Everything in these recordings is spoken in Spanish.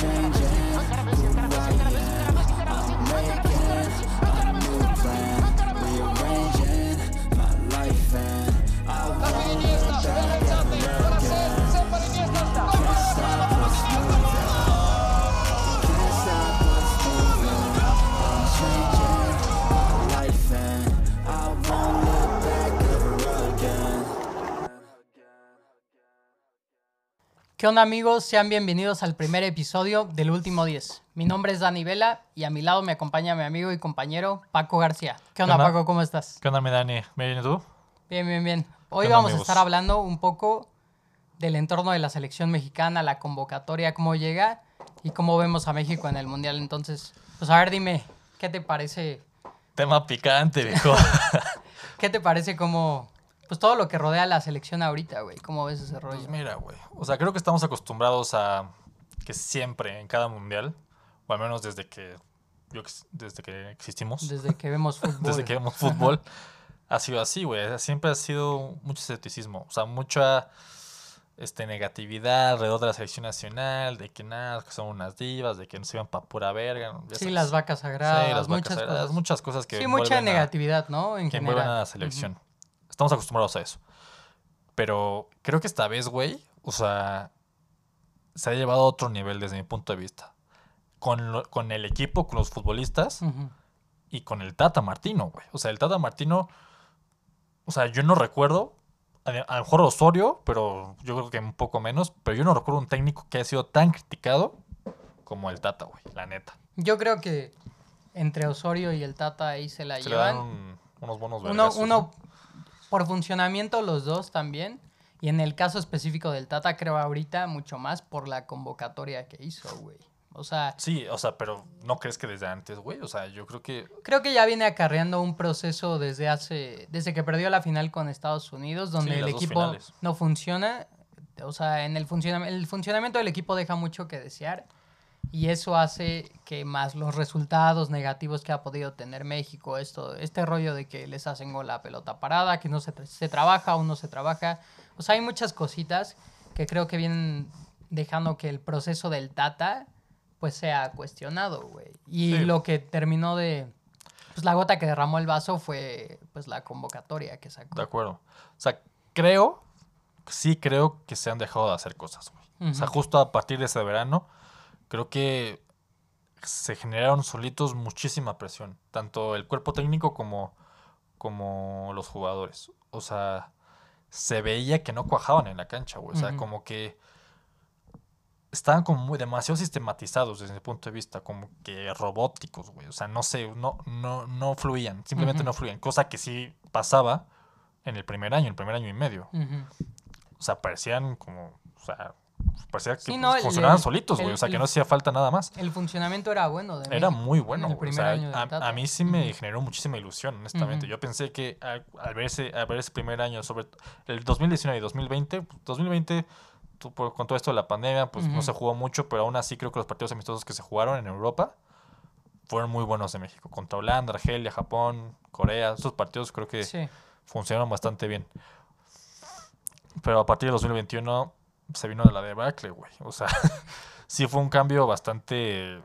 change. ¿Qué onda amigos? Sean bienvenidos al primer episodio del Último 10. Mi nombre es Dani Vela y a mi lado me acompaña mi amigo y compañero Paco García. ¿Qué onda, onda? Paco? ¿Cómo estás? ¿Qué onda, mi Dani? ¿Bien y tú? Bien, bien, bien. Hoy vamos a estar hablando un poco del entorno de la selección mexicana, la convocatoria, cómo llega y cómo vemos a México en el Mundial. Entonces, pues a ver, dime, ¿qué te parece? Tema picante, viejo. ¿Qué te parece como, pues todo lo que rodea a la selección ahorita, güey? ¿Cómo ves ese rollo? pues mira, güey. O sea, creo que estamos acostumbrados a que siempre, en cada mundial, o al menos desde que, yo, desde que existimos, Desde que vemos fútbol. desde que vemos fútbol, ha sido así, güey. Siempre ha sido mucho escepticismo. O sea, mucha este, negatividad alrededor de la selección nacional, de que nada, que son unas divas, de que no se iban para pura verga. Sí, sabes. las vacas sagradas, Sí, las vacas muchas sagradas, cosas. muchas cosas que sí, mucha a- negatividad, ¿no? En que general. a la selección. Estamos acostumbrados a eso. Pero creo que esta vez, güey, o sea, se ha llevado a otro nivel desde mi punto de vista. Con, lo- con el equipo, con los futbolistas y con el Tata Martino, güey. O sea, el Tata Martino, o sea, yo no recuerdo, a, a lo mejor Osorio, pero yo creo que un poco menos, pero yo no recuerdo un técnico que haya sido tan criticado como el Tata, güey, la neta. Yo creo que entre Osorio y el Tata ahí se la Se le dan llevan. un- unos buenos Uno, uno ¿no? Por funcionamiento los dos también. Y en el caso específico del Tata, creo ahorita mucho más por la convocatoria que hizo, güey. O sea, Sí, o sea, pero ¿no crees que desde antes, güey? O sea, yo creo que creo que ya viene acarreando un proceso desde hace, desde que perdió la final con Estados Unidos, donde Sí, el equipo finales. no funciona. O sea, en el, funcionam- el funcionamiento del equipo deja mucho que desear. Y eso hace que más los resultados negativos que ha podido tener México, esto, este rollo de que les hacen gol a pelota parada, que no se, tra- se trabaja o no se trabaja. O sea, hay muchas cositas que creo que vienen dejando que el proceso del Tata pues sea cuestionado, güey. Y Sí. lo que terminó de... Pues la gota que derramó el vaso fue pues la convocatoria que sacó. De acuerdo. O sea, creo, sí creo que se han dejado de hacer cosas, güey. O sea, justo a partir de ese verano, creo que se generaron solitos muchísima presión. Tanto el cuerpo técnico como, como los jugadores. O sea, se veía que no cuajaban en la cancha, güey. O sea, como que estaban como muy demasiado sistematizados desde mi punto de vista, como que robóticos, güey. O sea, no sé, no, no, no fluían, simplemente no fluían. Cosa que sí pasaba en el primer año, el primer año y medio. O sea, parecían como, o sea, parecía que Sí, pues, no, el- funcionaban el- solitos, güey. O sea, que no hacía falta nada más. El funcionamiento era bueno. De Era México muy en bueno. O sea, a, mí sí me generó muchísima ilusión, honestamente. Yo pensé que al, al ver ese, al ver ese primer año, sobre el 2019 y 2020, pues, 2020, tú, por- con todo esto de la pandemia, pues no se jugó mucho, pero aún así creo que los partidos amistosos que se jugaron en Europa fueron muy buenos de México. Contra Holanda, Argelia, Japón, Corea. Esos partidos creo que Sí. funcionaron bastante bien. Pero a partir del 2021 se vino de la debacle, güey. O sea, sí fue un cambio bastante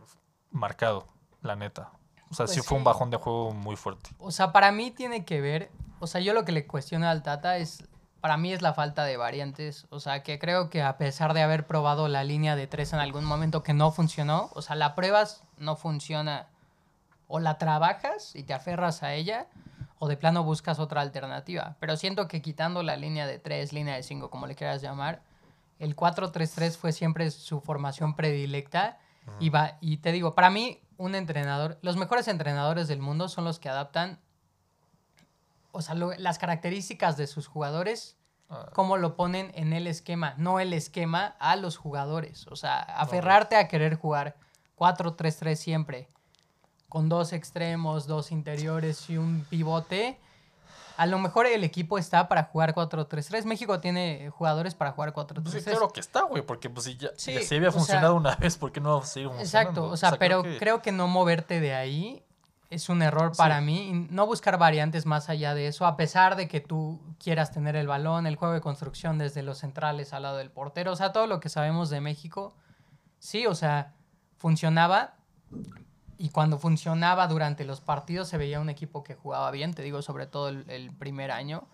marcado, la neta. O sea, Pues sí fue un bajón de juego muy fuerte. O sea, para mí tiene que ver, o sea, yo lo que le cuestiono al Tata es, para mí es la falta de variantes. O sea, que creo que a pesar de haber probado la línea de tres en algún momento que no funcionó, o sea, la pruebas, no funciona. O la trabajas y te aferras a ella, o de plano buscas otra alternativa. Pero siento que quitando la línea de tres, línea de cinco, como le quieras llamar, el 4-3-3 fue siempre su formación predilecta. Y, va, y te digo, para mí, un entrenador, los mejores entrenadores del mundo son los que adaptan, o sea, lo- las características de sus jugadores, Ah, cómo lo ponen en el esquema, no el esquema a los jugadores. O sea, aferrarte a querer jugar 4-3-3 siempre, con dos extremos, dos interiores y un pivote. A lo mejor el equipo está para jugar 4-3-3. México tiene jugadores para jugar 4-3-3. pues sí, claro que está, güey, porque pues si ya, Sí, ya se había sea- funcionado una vez, ¿por qué no va a seguir funcionando? Exacto, o sea, pero creo que... no moverte de ahí es un error Sí. para mí. y No buscar variantes más allá de eso, a pesar de que tú quieras tener el balón, el juego de construcción desde los centrales al lado del portero, o sea, todo lo que sabemos de México. Sí, o sea, funcionaba y cuando funcionaba durante los partidos se veía un equipo que jugaba bien, te digo, sobre todo el, el primer año.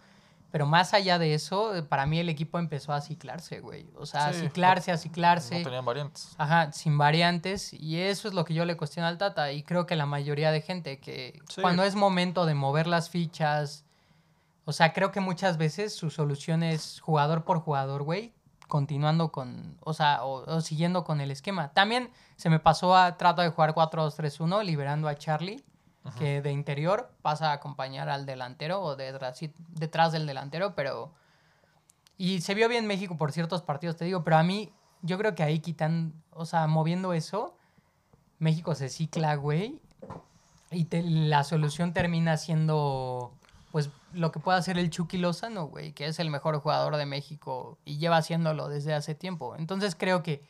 Pero más allá de eso, para mí el equipo empezó a ciclarse, güey. O sea, a ciclarse, a ciclarse. No tenían variantes. Ajá, sin variantes. Y eso es lo que yo le cuestiono al Tata. Y creo que la mayoría de gente que Sí. cuando es momento de mover las fichas. O sea, creo que muchas veces su solución es jugador por jugador, güey. Continuando con. O sea, o, o siguiendo con el esquema. También se me pasó a trato de jugar 4-2-3-1, liberando a Charlie. Que de interior pasa a acompañar al delantero o detrás, detrás del delantero, pero. Y se vio bien México por ciertos partidos, te digo, pero a mí, yo creo que ahí quitan, o sea, moviendo eso, México se cicla, güey, y te- la solución termina siendo, pues, lo que puede hacer el Chucky Lozano, güey, que es el mejor jugador de México y lleva haciéndolo desde hace tiempo. Entonces creo que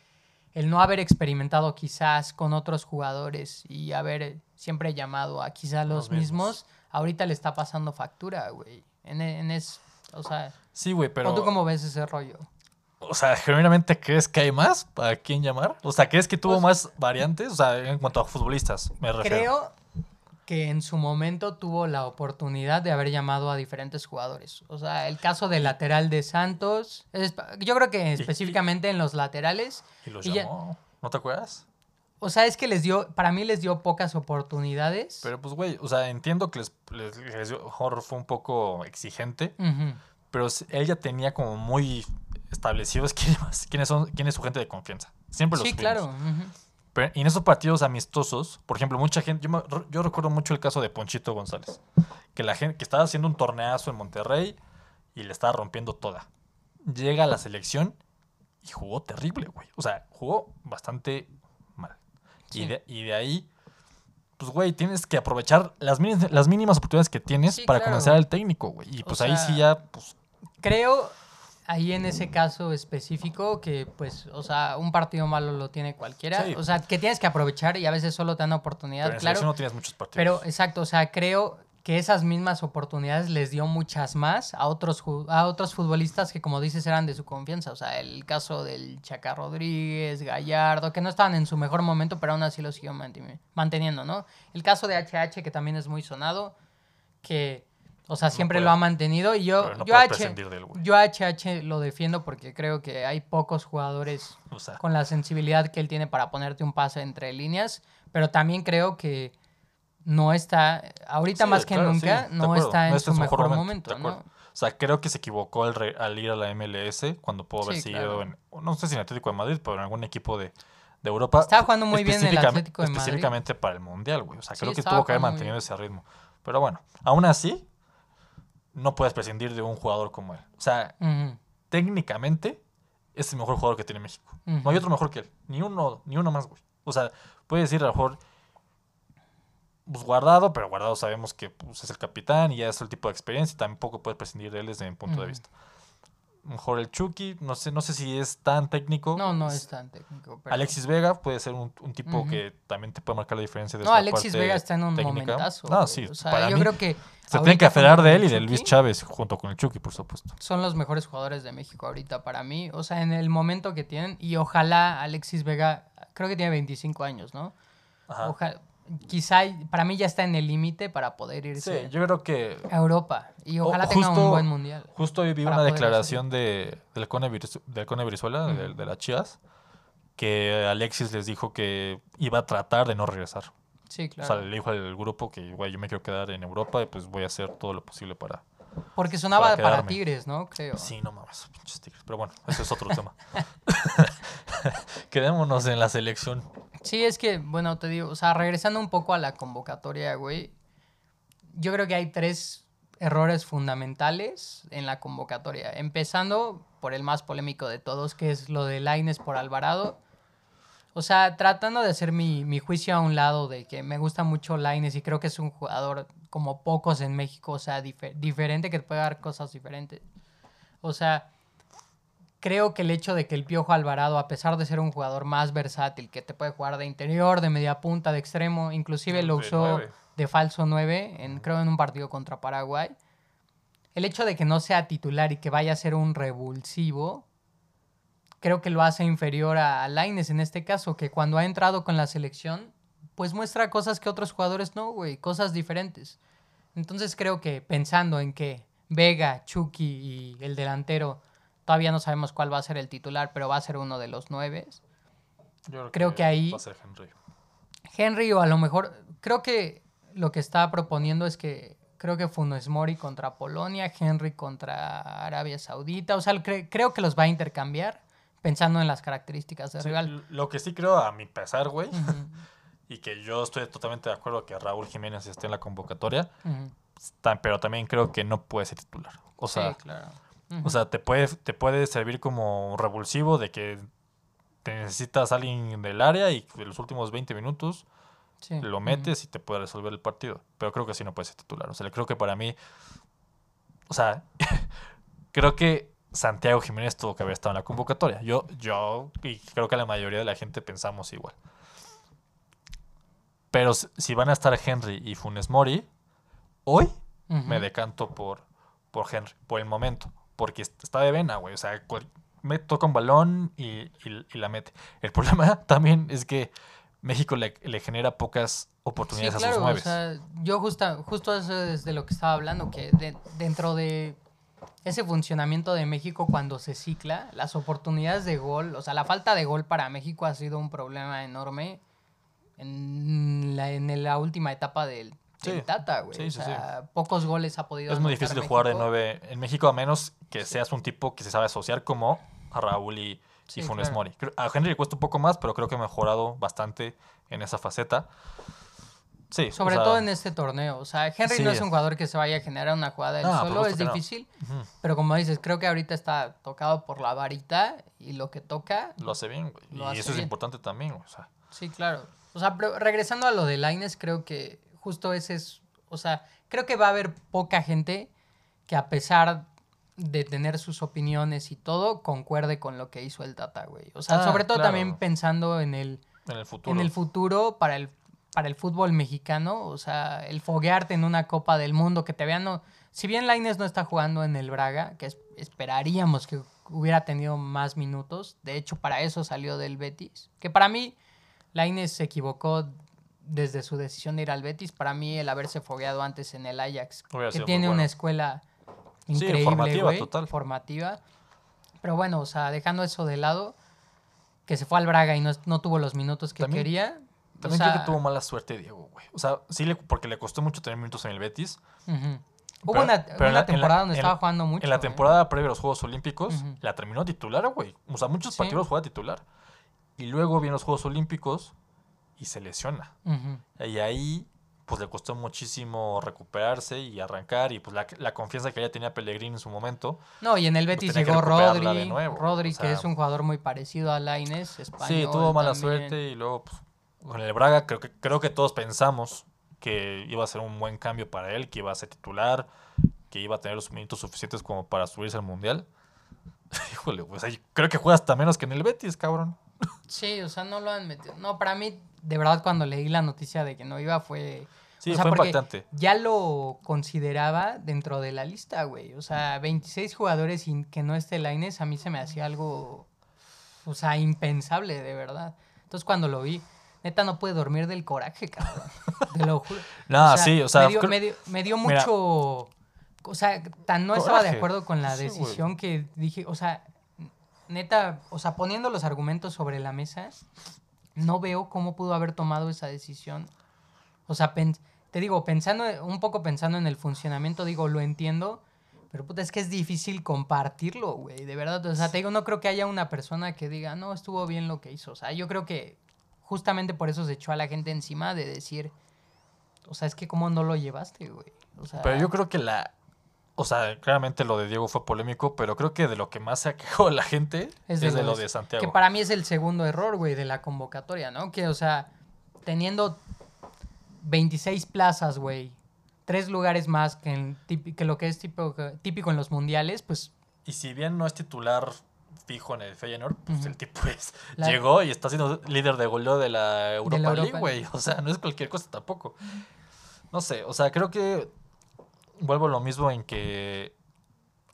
el no haber experimentado quizás con otros jugadores y haber siempre llamado a quizás los, mismos. ahorita le está pasando factura, güey. En, en es, o sea, Sí, güey, pero. ¿o ¿tú cómo ves ese rollo? O sea, ¿genuinamente crees que hay más para quién llamar? O sea, ¿crees que tuvo Pues- más variantes? O sea, en cuanto a futbolistas, me refiero. Creo que en su momento tuvo la oportunidad de haber llamado a diferentes jugadores. O sea, el caso del lateral de Santos, es- yo creo que específicamente en los laterales, Y los y ya- llamó. ¿No te acuerdas? o sea, es que les dio, para mí les dio pocas oportunidades. Pero pues, güey, o sea, entiendo que les, les, les dio- fue un poco exigente, pero él ya tenía como muy establecidos quiénes, quiénes son, quién es su gente de confianza. Siempre los Sí, claro. Pero y en esos partidos amistosos, por ejemplo, mucha gente, yo, me- yo recuerdo mucho el caso de Ponchito González, que la gente que estaba haciendo un torneazo en Monterrey y le estaba rompiendo toda. Llega a la selección y jugó terrible, güey. O sea, jugó bastante mal. Y, de, y de ahí, pues, güey, tienes que aprovechar las, mínimas- las mínimas oportunidades que tienes Sí, para claro. convencer al técnico, güey. Y O pues ahí sí ya, pues, Creo ahí en ese caso específico que pues, o sea, un partido malo lo tiene cualquiera. Sí. O sea, que tienes que aprovechar y a veces solo te dan oportunidad, pero en claro. no tienes muchos partidos. Pero exacto, o sea, creo que esas mismas oportunidades les dio muchas más a otros, a otros futbolistas que, como dices, eran de su confianza. O sea, el caso del Chaca Rodríguez, Gallardo, que no estaban en su mejor momento, pero aún así lo siguió manteniendo, ¿no? El caso de HH, que también es muy sonado, que, o sea, siempre lo ha mantenido. Y yo, no yo, H, él, yo a HH lo defiendo porque creo que hay pocos jugadores O sea, con la sensibilidad que él tiene para ponerte un pase entre líneas, pero también creo que no está, ahorita Sí, más que claro, nunca, sí, no está en No su mejor momento, de ¿no? acuerdo. O sea, creo que se equivocó al, re- al ir a la MLS cuando pudo haber Sí, seguido claro. en, no sé si en Atlético de Madrid, pero en algún equipo de, de Europa. Estaba jugando muy bien en el Atlético de Madrid. Específicamente para el Mundial, güey. O sea, creo que tuvo que haber mantenido ese ritmo. Pero bueno, aún así, no puedes prescindir de un jugador como él. O sea, técnicamente, es el mejor jugador que tiene México. No hay otro mejor que él. Ni uno, ni uno más, güey. O sea, puede decir a lo mejor pues, guardado, pero guardado sabemos que pues, es el capitán y ya es el tipo de experiencia y tampoco puedes prescindir de él desde mi punto de vista. Mejor el Chucky, no sé, no sé si es tan técnico. No, no es tan técnico. pero- Alexis Vega puede ser un, un tipo que también te puede marcar la diferencia de No, Alexis parte Vega está en un técnica. momentazo. No, sí, O sea, para yo mí creo que se tienen que aferrar de él y Chucky, Luis Chávez junto con el Chucky, por supuesto. Son los mejores jugadores de México ahorita para mí. O sea, en el momento que tienen. Y ojalá Alexis Vega, creo que tiene 25 años, ¿no? Ajá. Ojalá, quizá para mí ya está en el límite para poder irse Sí, yo creo que a Europa. Y ojalá tenga un buen mundial. Justo hoy vi una declaración de, del Cone, del Cone Brizuela, de, de las Chivas, que Alexis les dijo que iba a tratar de no regresar. Sí, O sea, claro. le dijo al grupo que, güey, yo me quiero quedar en Europa y pues voy a hacer todo lo posible para... Porque sonaba para. Tigres, ¿no? Creo. Sí, no mames, pinches tigres. Pero bueno, ese es otro tema. Quedémonos en la selección. Sí, es que, bueno, te digo, o sea, regresando un poco a la convocatoria, güey. Yo creo que hay tres errores fundamentales en la convocatoria. Empezando por el más polémico de todos, que es lo de Laines por Alvarado. O sea, tratando de hacer mi, mi juicio a un lado de que me gusta mucho Laines y creo que es un jugador como pocos en México, o sea, dife- diferente, que puede dar cosas diferentes. O sea, creo que el hecho de que el Piojo Alvarado, a pesar de ser un jugador más versátil, que te puede jugar de interior, de media punta, de extremo, inclusive lo usó de falso 9, en, creo en un partido contra Paraguay. El hecho de que no sea titular y que vaya a ser un revulsivo, creo que lo hace inferior a Laines en este caso, que cuando ha entrado con la selección, pues muestra cosas que otros jugadores no, güey, cosas diferentes. Entonces creo que pensando en que Vega, Chucky y el delantero, todavía no sabemos cuál va a ser el titular, pero va a ser uno de los nueve. Yo Creo que ahí- Va a ser Henry. Henry o a lo mejor, creo que lo que está proponiendo es que creo que Funes Mori contra Polonia, Henry contra Arabia Saudita, o sea, cre- creo que los va a intercambiar pensando en las características del Sí, rival. Lo que sí creo, a mi pesar, güey, y que yo estoy totalmente de acuerdo que Raúl Jiménez esté en la convocatoria, pero también creo que no puede ser titular. O sea, sí, claro. O sea te, puede, te puede servir como revulsivo de que te necesitas alguien del área y en los últimos 20 minutos Sí, lo metes y te puede resolver el partido. Pero creo que sí no puede ser titular. O sea, creo que para mí, o sea, creo que Santiago Jiménez tuvo que haber estado en la convocatoria. Yo, yo y creo que la mayoría de la gente pensamos igual. Pero si van a estar Henry y Funes Mori, hoy me decanto por, por Henry, por el momento. Porque est- está de vena, güey. O sea, me toca un balón y, y- y la mete. El problema también es que México le, le genera pocas oportunidades Sí, a claro, sus o nueve. sea, yo justa, justo eso es de lo que estaba hablando, que de- dentro de ese funcionamiento de México cuando se cicla, las oportunidades de gol, o sea, la falta de gol para México ha sido un problema enorme en la, en la última etapa del, Sí, Tata, güey. sí, o sí, sea, pocos goles ha podido es muy difícil de jugar de nueve en México a menos que seas un tipo que se sabe asociar como a Raúl y, y Funes claro. Mori. A Henry le cuesta un poco más, pero creo que ha mejorado bastante en esa faceta. Sí, o Sobre sea, todo en este torneo. O sea, Henry Sí. no es un jugador que se vaya a generar una jugada él No, solo, es no. difícil. Pero como dices, creo que ahorita está tocado por la varita y lo que toca lo hace bien, güey. Y eso es importante también, o sea. Sí, claro. O sea, pero regresando a lo de Laines, creo que justo ese es. O sea, creo que va a haber poca gente que a pesar de tener sus opiniones y todo, concuerde con lo que hizo el Tata, güey. O sea, Ah, sobre todo claro. también pensando en el, En el futuro. en el futuro para el, para el fútbol mexicano. O sea, el foguearte en una Copa del Mundo, que te vean. No, si bien Laines no está jugando en el Braga, que es- esperaríamos que hubiera tenido más minutos. De hecho, para eso salió del Betis. Que para mí, Laines se equivocó desde su decisión de ir al Betis. Para mí, el haberse fogueado antes en el Ajax, Hubiera que tiene una escuela Sí, increíble, formativa, güey, total. formativa. Pero bueno, o sea, dejando eso de lado, que se fue al Braga y no, no tuvo los minutos que También- quería. o También sea, creo que tuvo mala suerte Diego, güey. O sea, sí, le, porque le costó mucho tener minutos en el Betis. ujú. Hubo Pero- una, pero una la- temporada donde estaba la- jugando mucho. en la temporada previa a los Juegos Olímpicos, la terminó titular, güey. O sea, muchos Sí. partidos juega titular. Y luego vienen los Juegos Olímpicos y se lesiona. Y ahí, pues le costó muchísimo recuperarse y arrancar. Y pues la, la confianza que ya tenía Pellegrini en su momento. No, y en el Betis tenía que llegó de Rodri, nuevo, Rodri o sea- que es un jugador muy parecido a Laines, español. sí, tuvo mala también. suerte. Y luego, pues, con el Braga, creo que, creo que todos pensamos que iba a ser un buen cambio para él, que iba a ser titular, que iba a tener los minutos suficientes como para subirse al Mundial. Híjole, pues ahí creo que juega hasta menos que en el Betis, cabrón. Sí, o sea, no lo han metido. No, para mí, de verdad, cuando leí la noticia de que no iba, fue. Sí, o sea, fue impactante. Ya lo consideraba dentro de la lista, güey. O sea, 26 jugadores y que no esté Laines, a mí se me hacía algo. O sea, impensable, de verdad. Entonces, cuando lo vi, neta, no pude dormir del coraje, cabrón. Te lo juro. No, sí, o sea, Me dio, me dio- me dio Mira. mucho. O sea, tan no estaba de acuerdo con la Sí, decisión que dije, o sea, neta, o sea, poniendo los argumentos sobre la mesa, no veo cómo pudo haber tomado esa decisión. O sea, te digo, pensando, un poco pensando en el funcionamiento, digo, lo entiendo, pero puta, es que es difícil compartirlo, güey, de verdad. O sea, te digo, no creo que haya una persona que diga, no, estuvo bien lo que hizo. O sea, yo creo que justamente por eso se echó a la gente encima de decir, o sea, es que cómo no lo llevaste, güey. O sea, Pero yo creo que la. O sea, claramente lo de Diego fue polémico, pero creo que de lo que más se ha quejado la gente es de, lo de Santiago. Que para mí es el segundo error, güey, de la convocatoria, ¿no? Que, o sea, teniendo 26 plazas, güey, tres lugares más que, en típi- que lo que es típico, típico en los mundiales, pues Y si bien no es titular fijo en el Feyenoord, pues el tipo es, La- llegó y está siendo líder de goleo de la Europa League, Europa güey. O sea, no es cualquier cosa tampoco. No sé, o sea, creo que vuelvo a lo mismo en que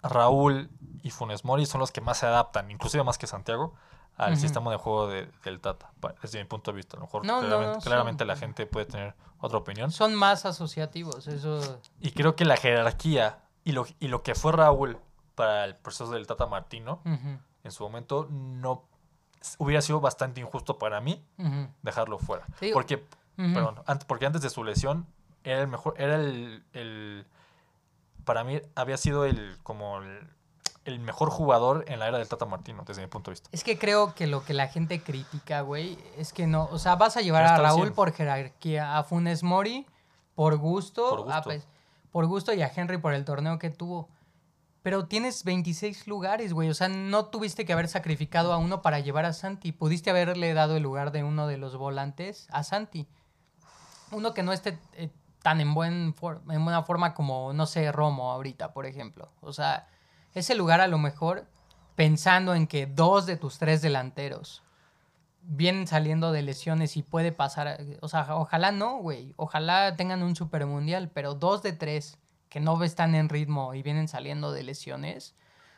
Raúl y Funes Mori son los que más se adaptan, inclusive más que Santiago, al sistema de juego de- del Tata, desde mi punto de vista. A lo mejor No, no, claramente, no, claramente son- la gente puede tener otra opinión. Son más asociativos, eso. Y creo que la jerarquía y lo, y lo que fue Raúl para el proceso del Tata Martino en su momento no hubiera sido bastante injusto para mí dejarlo fuera. Sí, Porque, perdón, ant- porque antes de su lesión era el mejor, era el, el- para mí había sido el como el, el mejor jugador en la era del Tata Martino, desde mi punto de vista. Es que creo que lo que la gente critica, güey, es que no, o sea, vas a llevar a Raúl 100. por jerarquía, a Funes Mori por gusto, Por gusto. a por gusto y a Henry por el torneo que tuvo. Pero tienes 26 lugares, güey. O sea, no tuviste que haber sacrificado a uno para llevar a Santi. Pudiste haberle dado el lugar de uno de los volantes a Santi. Uno que no esté eh, tan en, buen for- en buena forma como, no sé, Romo ahorita, por ejemplo. O sea, ese lugar a lo mejor pensando en que dos de tus tres delanteros vienen saliendo de lesiones y puede pasar. O sea, ojalá no, güey. Ojalá tengan un super mundial, pero dos de tres que no están en ritmo y vienen saliendo de lesiones.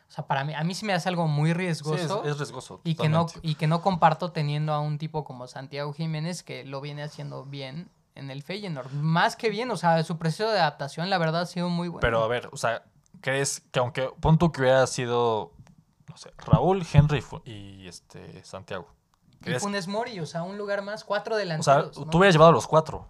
O sea, para mí, a mí se me hace algo muy Sí, es, riesgoso es riesgoso. y, que no, y que no comparto teniendo a un tipo como Santiago Jiménez que lo viene haciendo bien en el Feyenoord. Más que bien, o sea, su proceso de adaptación, la verdad, ha sido muy bueno. Pero a ver, o sea, ¿crees que aunque pon tú que hubiera sido, no sé, Raúl, Henry y este Santiago? y ¿Crees? Funes Mori, o sea, un lugar más, cuatro O sea, delanteros. ¿no? tú hubieras llevado a los cuatro.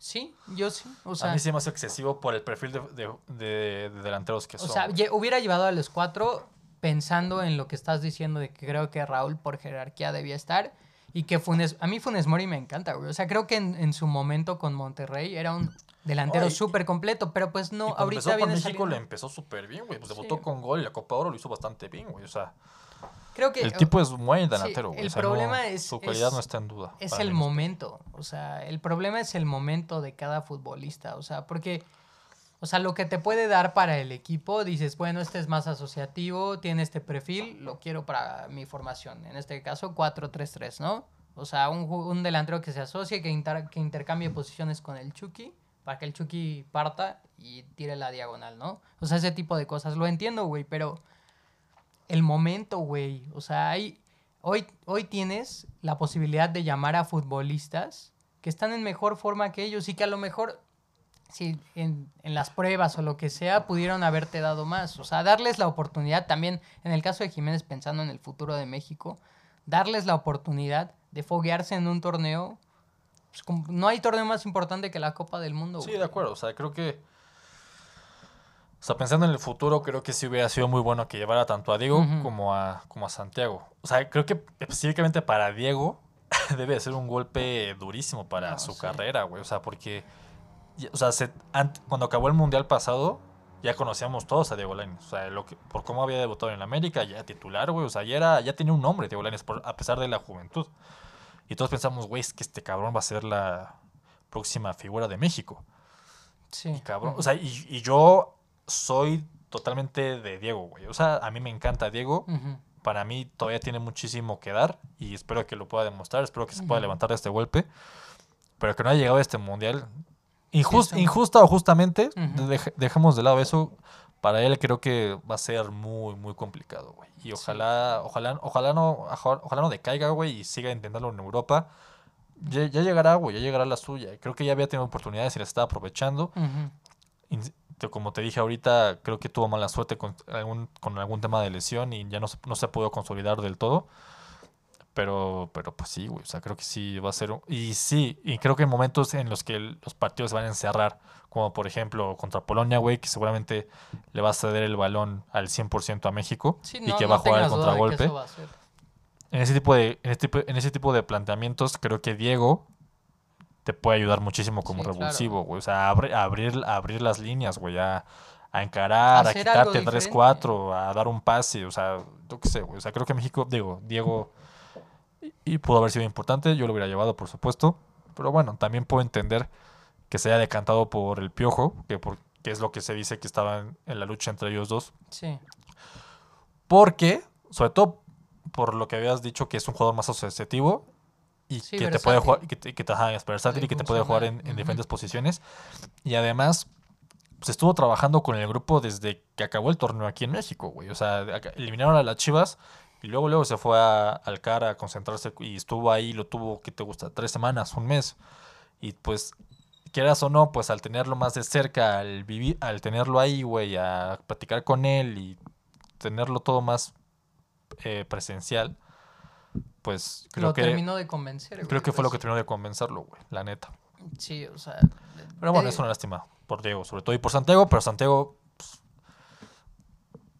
Sí, yo sí. O sea, a mí sí me hace excesivo por el perfil de, de- de- de delanteros que o son. sea güey. lle- hubiera llevado a los cuatro pensando en lo que estás diciendo de que creo que Raúl por jerarquía debía estar y que Funes... A mí Funes Mori me encanta, güey. O sea, creo que en, en su momento con Monterrey era un delantero súper completo, pero pues no, ahorita empezó con viene México saliendo- le empezó súper bien, güey. Pues Sí. debutó con gol y la Copa Oro lo hizo bastante bien, güey. O sea, Creo que el tipo es buen delantero, güey. el o sea, no- problema es- Su calidad es- no está en duda. es el momento. O sea, el problema es el momento de cada futbolista. O sea, porque, o sea, lo que te puede dar para el equipo, dices, bueno, este es más asociativo, tiene este perfil, lo quiero para mi formación. En este caso, 4-3-3, ¿no? O sea, un, un delantero que se asocie, que, inter- que intercambie posiciones con el Chucky, para que el Chucky parta y tire la diagonal, ¿no? O sea, ese tipo de cosas. Lo entiendo, güey, pero el momento, güey. O sea, hay, hoy, hoy tienes la posibilidad de llamar a futbolistas que están en mejor forma que ellos y que a lo mejor, si en, en las pruebas o lo que sea, pudieron haberte dado más. O sea, darles la oportunidad también, en el caso de Jiménez, pensando en el futuro de México, darles la oportunidad de foguearse en un torneo. pues, como- no hay torneo más importante que la Copa del Mundo. Sí, güey. de acuerdo. O sea, creo que. O sea, pensando en el futuro, creo que sí hubiera sido muy bueno que llevara tanto a Diego como, a, como a Santiago. O sea, creo que específicamente para Diego debe de ser un golpe durísimo para No, su sí. carrera, güey. O sea, porque. O sea, se- ant- cuando acabó el mundial pasado, ya conocíamos todos a Diego Lainez. O sea, lo que, por cómo había debutado en la América, ya titular, güey. O sea, ya, era, ya tenía un nombre Diego Lainez, por- a pesar de la juventud. Y todos pensamos, güey, es que este cabrón va a ser la próxima figura de México. Sí. Y cabrón. O sea, y, y yo soy totalmente de Diego, güey. O sea, a mí me encanta Diego. Para mí todavía tiene muchísimo que dar y espero que lo pueda demostrar. Espero que se pueda levantar de este golpe. Pero que no haya llegado a este mundial. Injusta o justamente, dejemos de lado eso. Para él creo que va a ser muy, muy complicado, güey. Y ojalá, ojalá, ojalá no, ojalá, no decaiga, güey, y siga intentándolo en Europa. Ya, ya llegará, güey, ya llegará la suya. Creo que ya había tenido oportunidades y las estaba aprovechando. Como te dije ahorita, creo que tuvo mala suerte con algún, con algún tema de lesión y ya no, se- no se pudo consolidar del todo. Pero, pero pues sí, güey. O sea, creo que sí va a ser. un- Y sí, y creo que en momentos en los que los partidos se van a encerrar, como por ejemplo contra Polonia, güey, que seguramente le va a ceder el balón al 100% a México Sí, y no- que no va a jugar el que contragolpe. a. En ese tipo de, en ese tipo, en ese tipo de planteamientos, creo que Diego te puede ayudar muchísimo como Sí, revulsivo, güey. O sea, abre- abrir, abrir las líneas, güey, a, a encarar, a algo quitarte diferente. 3-4, a dar un pase, o sea, yo qué sé, güey. O sea, creo que México, digo, Diego, y, pudo haber sido importante, yo lo hubiera llevado, por supuesto. Pero bueno, también puedo entender que se haya decantado por el piojo, que, por, que es lo que se dice que estaba en- la lucha entre ellos dos. Sí. Porque, sobre todo por lo que habías dicho, que es un jugador más asociativo y Sí, que te puede versátil. jugar, que te, que te- ajá, es versátil y que te puede jugar en, en Multifuncional, ujú. diferentes posiciones. Y además, pues estuvo trabajando con el grupo desde que acabó el torneo aquí en México, güey. O sea, eliminaron a las Chivas y luego, luego se fue a, al CAR a concentrarse y estuvo ahí, lo tuvo, ¿qué te gusta? Tres semanas, un mes. Y pues, quieras o no, pues al tenerlo más de cerca, al vivir, al tenerlo ahí, güey, a platicar con él y tenerlo todo más eh, presencial, pues creo lo que terminó de convencer. creo que fue lo que pues. terminó de convencerlo, güey, la neta. Sí, o sea. Pero bueno, es una lástima por Diego, sobre todo y por Santiago, pero Santiago,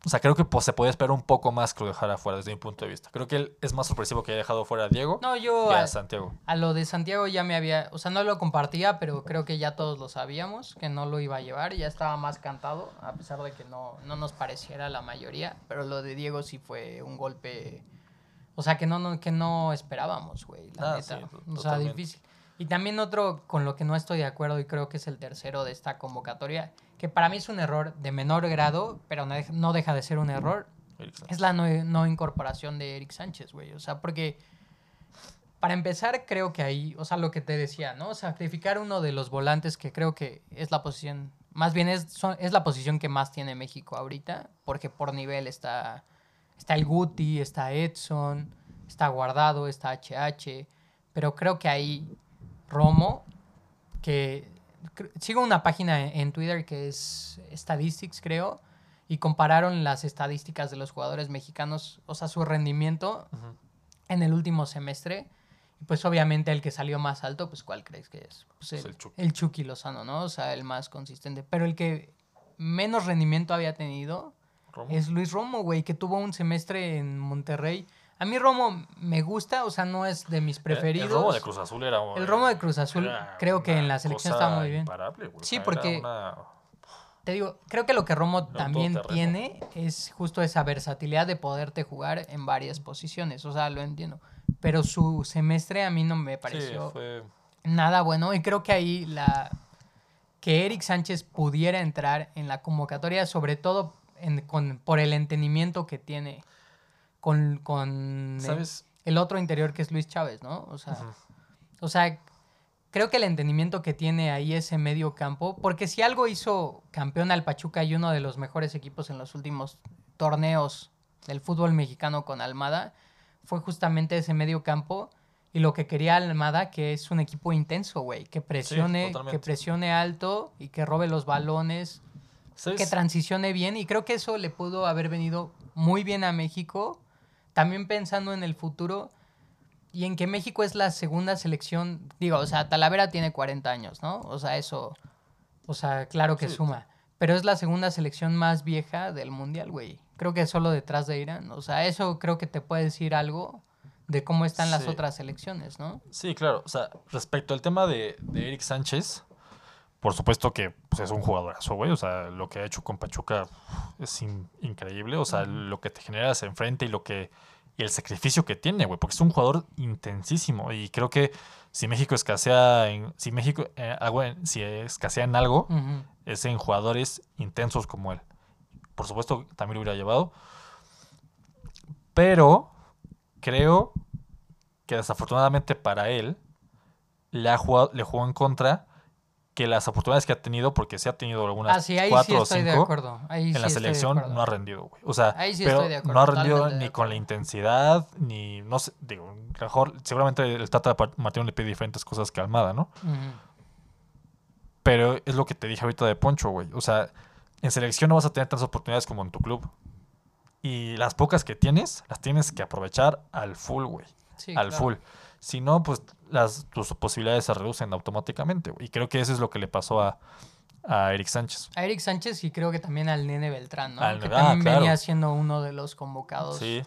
o sea, creo que pues, se podía esperar un poco más que lo dejara fuera desde mi punto de vista. Creo que él es más sorpresivo que haya dejado fuera a Diego No, yo que a, a Santiago. a lo de Santiago ya me había. O sea, no lo compartía, pero creo que ya todos lo sabíamos que no lo iba a llevar. Ya estaba más cantado, a pesar de que no, no nos pareciera la mayoría. Pero lo de Diego sí fue un golpe. O sea, que no, no, que no esperábamos, güey. La Ah, neta. sí, o sea, totalmente. difícil. Y también otro con lo que no estoy de acuerdo y creo que es el tercero de esta convocatoria, que para mí es un error de menor grado, pero no deja, no deja de ser un error, es la no, no incorporación de Eric Sánchez, güey. O sea, porque para empezar, creo que ahí, o sea, lo que te decía, ¿no? Sacrificar uno de los volantes que creo que es la posición, más bien es, son- es la posición que más tiene México ahorita, porque por nivel está, está el Guti, está Edson, está Guardado, está HH, pero creo que ahí Romo, que sigo una página en, en Twitter que es Statistics, creo, y compararon las estadísticas de los jugadores mexicanos, o sea, su rendimiento en el último semestre. Y pues obviamente el que salió más alto, pues ¿cuál crees que es? Pues Es el, el Chucky. el Chucky Lozano, ¿no? O sea, el más consistente. Pero el que menos rendimiento había tenido Romo. es Luis Romo, güey, que tuvo un semestre en Monterrey. A mí Romo me gusta, o sea, no es de mis preferidos. El Romo de Cruz Azul era El Romo de Cruz Azul creo que en la selección está muy bien. Sí, porque- una- Te digo, creo que lo que Romo también tiene es justo esa versatilidad de poderte jugar en varias posiciones. O sea, lo entiendo. Pero su semestre a mí no me Sí, pareció fue... nada bueno. Y creo que ahí la que Eric Sánchez pudiera entrar en la convocatoria, sobre todo en- con, por el entendimiento que tiene con, con el- ¿Sabes? el otro interior que es Luis Chávez, ¿no? O sea, o sea, creo que el entendimiento que tiene ahí ese medio campo, porque si algo hizo campeón al Pachuca y uno de los mejores equipos en los últimos torneos del fútbol mexicano con Almada, fue justamente ese medio campo y lo que quería Almada, que es un equipo intenso, güey, que presione, que presione alto y que robe los balones, ¿Sabes? que transicione bien y creo que eso le pudo haber venido muy bien a México, también pensando en el futuro y en que México es la segunda selección, digo, o sea, Talavera tiene 40 años, ¿no? O sea, eso, o sea, claro que Sí. suma, pero es la segunda selección más vieja del Mundial, güey. Creo que solo detrás de Irán, o sea, eso creo que te puede decir algo de cómo están las otras selecciones, ¿no? Sí, claro. O sea, respecto al tema de, de Eric Sánchez, por supuesto que pues, es un jugadorazo, güey. O sea, lo que ha hecho con Pachuca es in- increíble. O sea, lo que te generas enfrente y lo que. Y el sacrificio que tiene, güey. Porque es un jugador intensísimo. Y creo que si México escasea en. Si México eh, si escasea en algo, es en jugadores intensos como él. Por supuesto, también lo hubiera llevado. Pero creo que desafortunadamente para él le, ha jugado, le jugó en contra que las oportunidades que ha tenido, porque se ha tenido algunas Ah, sí, ahí sí cuatro o de cinco acuerdo. Ahí en sí la selección, no ha rendido, güey. O sea, Ahí sí pero estoy de acuerdo, no ha rendido ni con la intensidad, ni, no sé, digo, mejor, seguramente el Tata Martino le pide diferentes cosas que Almada, ¿no? Pero es lo que te dije ahorita de Poncho, güey. O sea, en selección no vas a tener tantas oportunidades como en tu club. Y las pocas que tienes, las tienes que aprovechar al full, güey. Sí, al claro. full. Si no, pues las, tus posibilidades se reducen automáticamente. Y creo que eso es lo que le pasó a, a Eric Sánchez. A Eric Sánchez y creo que también al Nene Beltrán, ¿no? Al- que ah, también claro. venía siendo uno de los convocados. Sí.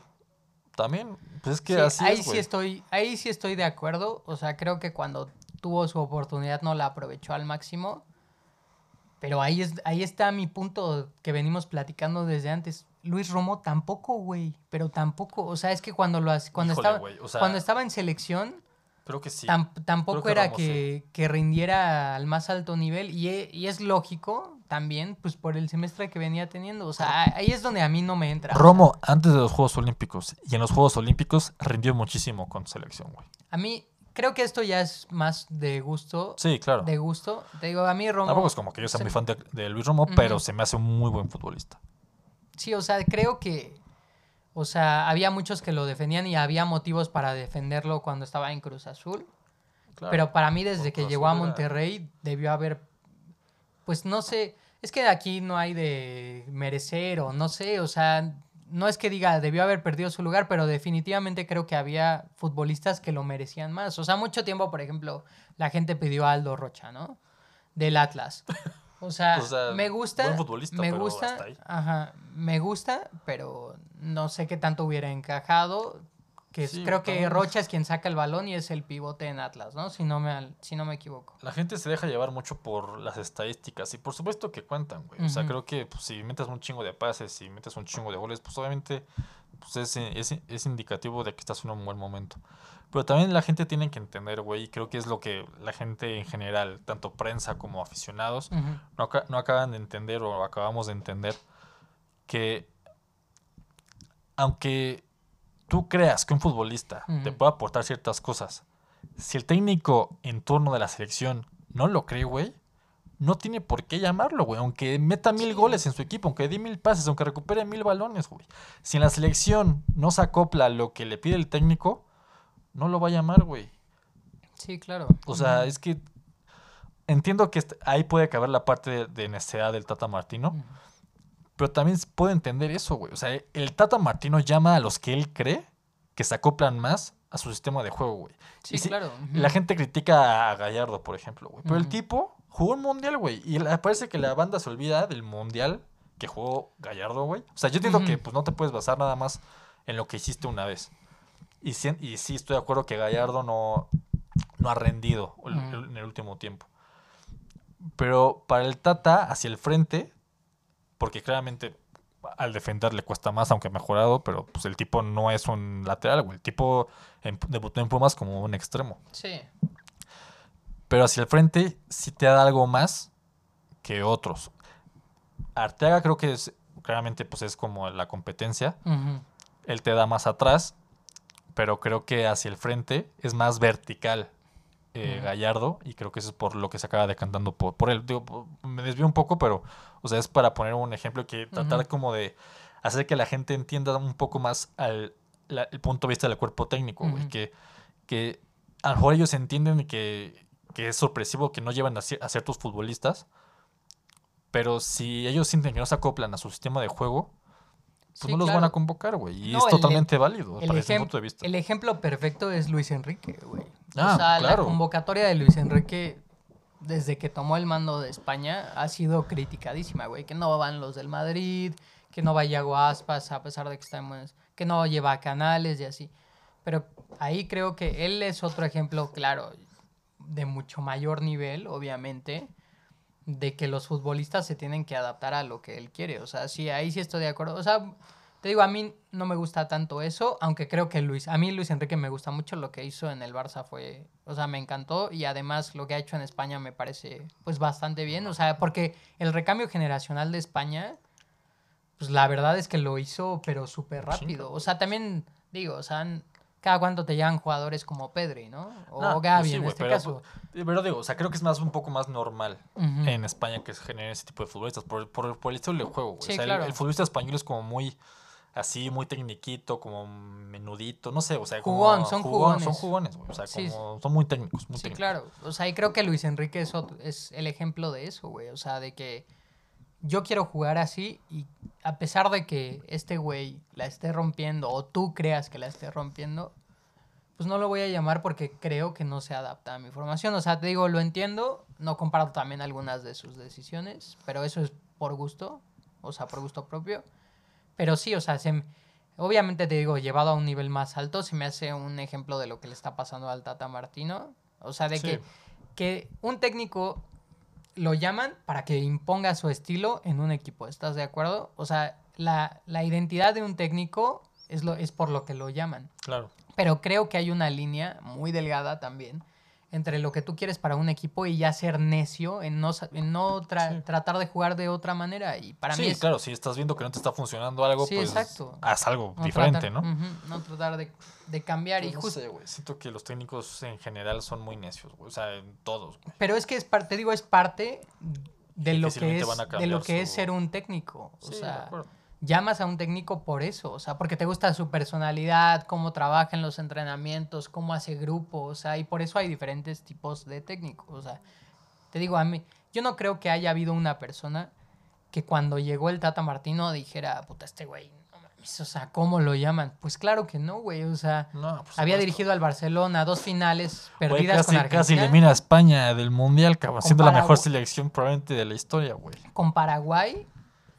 También, pues es que Sí, así ahí es, sí estoy, ahí sí estoy de acuerdo. O sea, creo que cuando tuvo su oportunidad no la aprovechó al máximo. Pero ahí es, ahí está mi punto que venimos platicando desde antes. Luis Romo tampoco, güey. Pero tampoco. O sea, es que cuando lo hace- cuando Híjole, estaba, güey, o sea, cuando estaba en selección, Creo que sí. tam- tampoco que era que, que rindiera al más alto nivel. Y, e- y es lógico también, pues por el semestre que venía teniendo. O sea, ahí es donde a mí no me entra. Romo, antes de los Juegos Olímpicos y en los Juegos Olímpicos, rindió muchísimo con selección, güey. A mí creo que esto ya es más de gusto. Sí, claro. De gusto. Te digo, a mí Romo... Tampoco es como que yo sea se- muy fan de, de Luis Romo, pero se me hace un muy buen futbolista. Sí, o sea, creo que... O sea, había muchos que lo defendían y había motivos para defenderlo cuando estaba en Cruz Azul. Claro. Pero para mí, desde que llegó a era- Monterrey, debió haber. Pues no sé. Es que aquí no hay de merecer o no sé. O sea, no es que diga debió haber perdido su lugar, pero definitivamente creo que había futbolistas que lo merecían más. O sea, mucho tiempo, por ejemplo, la gente pidió a Aldo Rocha, ¿no? Del Atlas. O sea, O sea, me gusta. buen futbolista, me pero gusta. hasta ahí. Ajá. Me gusta, pero no sé qué tanto hubiera encajado. Que Sí, creo que. Rocha es quien saca el balón y es el pivote en Atlas, ¿no? Si no me, si no me equivoco. La gente se deja llevar mucho por las estadísticas y por supuesto que cuentan, güey. O sea, creo que pues, si metes un chingo de pases, si metes un chingo de goles, pues obviamente pues, es, es, es indicativo de que estás en un buen momento. Pero también la gente tiene que entender, güey, y creo que es lo que la gente en general, tanto prensa como aficionados, no, no acaban de entender o acabamos de entender que aunque tú creas que un futbolista te puede aportar ciertas cosas, si el técnico en turno de la selección no lo cree, güey, no tiene por qué llamarlo, güey. Aunque meta mil Sí. goles en su equipo, aunque dé mil pases, aunque recupere mil balones, güey. Si en la selección no se acopla a lo que le pide el técnico, no lo va a llamar, güey. Sí, claro. O sea, es que entiendo que ahí puede caber la parte de, necesidad del Tata Martino, pero también se puede entender eso, güey. O sea, el Tata Martino llama a los que él cree que se acoplan más a su sistema de juego, güey. Sí, si- claro. La gente critica a Gallardo, por ejemplo, güey. Pero el tipo jugó un mundial, güey. Y parece que la banda se olvida del mundial que jugó Gallardo, güey. O sea, yo entiendo que pues, no te puedes basar nada más en lo que hiciste una vez. Y sí, y sí estoy de acuerdo que Gallardo no, no ha rendido en el último tiempo. Pero para el Tata, hacia el frente, porque claramente al defender le cuesta más, aunque ha mejorado, pero pues el tipo no es un lateral, güey. El tipo en- debutó en Pumas como un extremo. Sí. Pero hacia el frente sí te da algo más que otros. Arteaga creo que es, claramente pues es como la competencia. Él te da más atrás, pero creo que hacia el frente es más vertical eh. Gallardo y creo que eso es por lo que se acaba decantando por, por él. Digo, me desvío un poco, pero o sea, es para poner un ejemplo que tratar como de hacer que la gente entienda un poco más al, la- el punto de vista del cuerpo técnico, güey. Que, que a lo mejor ellos entienden que, que es sorpresivo que no llevan a, a ciertos futbolistas, pero si ellos sienten que no se acoplan a su sistema de juego, pues Sí, no los van a convocar, güey. Y No, es el- totalmente válido El, para ese ejem- punto de vista. el ejemplo perfecto es Luis Enrique, güey. Ah, o sea, claro. la convocatoria de Luis Enrique desde que tomó el mando de España ha sido criticadísima, güey. Que no van los del Madrid, que no va Yago Aspas, a pesar de que estamos, que no lleva canales y así. Pero ahí creo que él es otro ejemplo, claro, de mucho mayor nivel, obviamente, de que los futbolistas se tienen que adaptar a lo que él quiere. O sea, sí, ahí sí estoy de acuerdo. O sea, te digo, a mí no me gusta tanto eso, aunque creo que Luis, a mí Luis Enrique me gusta mucho lo que hizo en el Barça fue, o sea, me encantó y además lo que ha hecho en España me parece pues bastante bien, o sea, porque el recambio generacional de España, pues la verdad es que lo hizo pero súper rápido. O sea, también digo, o sea, cada cuánto te llegan jugadores como Pedri, ¿no? O No, pues Gaby sí, en este pero- caso. Pero digo, o sea, creo que es más un poco más normal en España que se generen ese tipo de futbolistas por, por, por el estilo de juego, güey. Sí, o sea, el- claro. el, futbolista español es como muy así, muy tecniquito, como menudito, no sé, o sea, como Jugón, son jugón, Son jugones. jugones, güey. O sea, Sí, como, son muy técnicos, muy Sí, técnicos. claro. O sea, y creo que Luis Enrique es, otro- es el ejemplo de eso, güey. O sea, de que yo quiero jugar así y a pesar de que este güey la esté rompiendo o tú creas que la esté rompiendo, pues no lo voy a llamar porque creo que no se adapta a mi formación. O sea, te digo, lo entiendo, no comparto también algunas de sus decisiones, pero eso es por gusto, o sea, por gusto propio. Pero sí, o sea, se obviamente te digo, llevado a un nivel más alto, se me hace un ejemplo de lo que le está pasando al Tata Martino. O sea, de Sí. que, que un técnico lo llaman para que imponga su estilo en un equipo. ¿Estás de acuerdo? O sea, la, la identidad de un técnico es, lo, es por lo que lo llaman. Claro. Pero creo que hay una línea muy delgada también entre lo que tú quieres para un equipo y ya ser necio en no, en no tra- Sí. tratar de jugar de otra manera. Y para sí, mí es claro, si estás viendo que no te está funcionando algo, Sí, pues exacto. haz algo no diferente, tratar, ¿no? No tratar de, de cambiar. Pues y no justo, sé, güey. Siento que los técnicos en general son muy necios, güey. O sea, en todos, güey. Pero es que es parte, te digo, es parte de lo que es, de lo que es ser un técnico. O Sí, de acuerdo. Llamas a un técnico por eso, o sea, porque te gusta su personalidad, cómo trabaja en los entrenamientos, cómo hace grupo, o sea, y por eso hay diferentes tipos de técnicos, o sea, te digo a mí, yo no creo que haya habido una persona que cuando llegó el Tata Martino dijera, puta, este güey, no mames, o sea, ¿cómo lo llaman? Pues claro que no, güey, o sea, No, había dirigido al Barcelona dos finales Güey, perdidas casi, con Argentina. casi elimina a España del Mundial, cabrón. Siendo la mejor selección probablemente de la historia, güey. Con Paraguay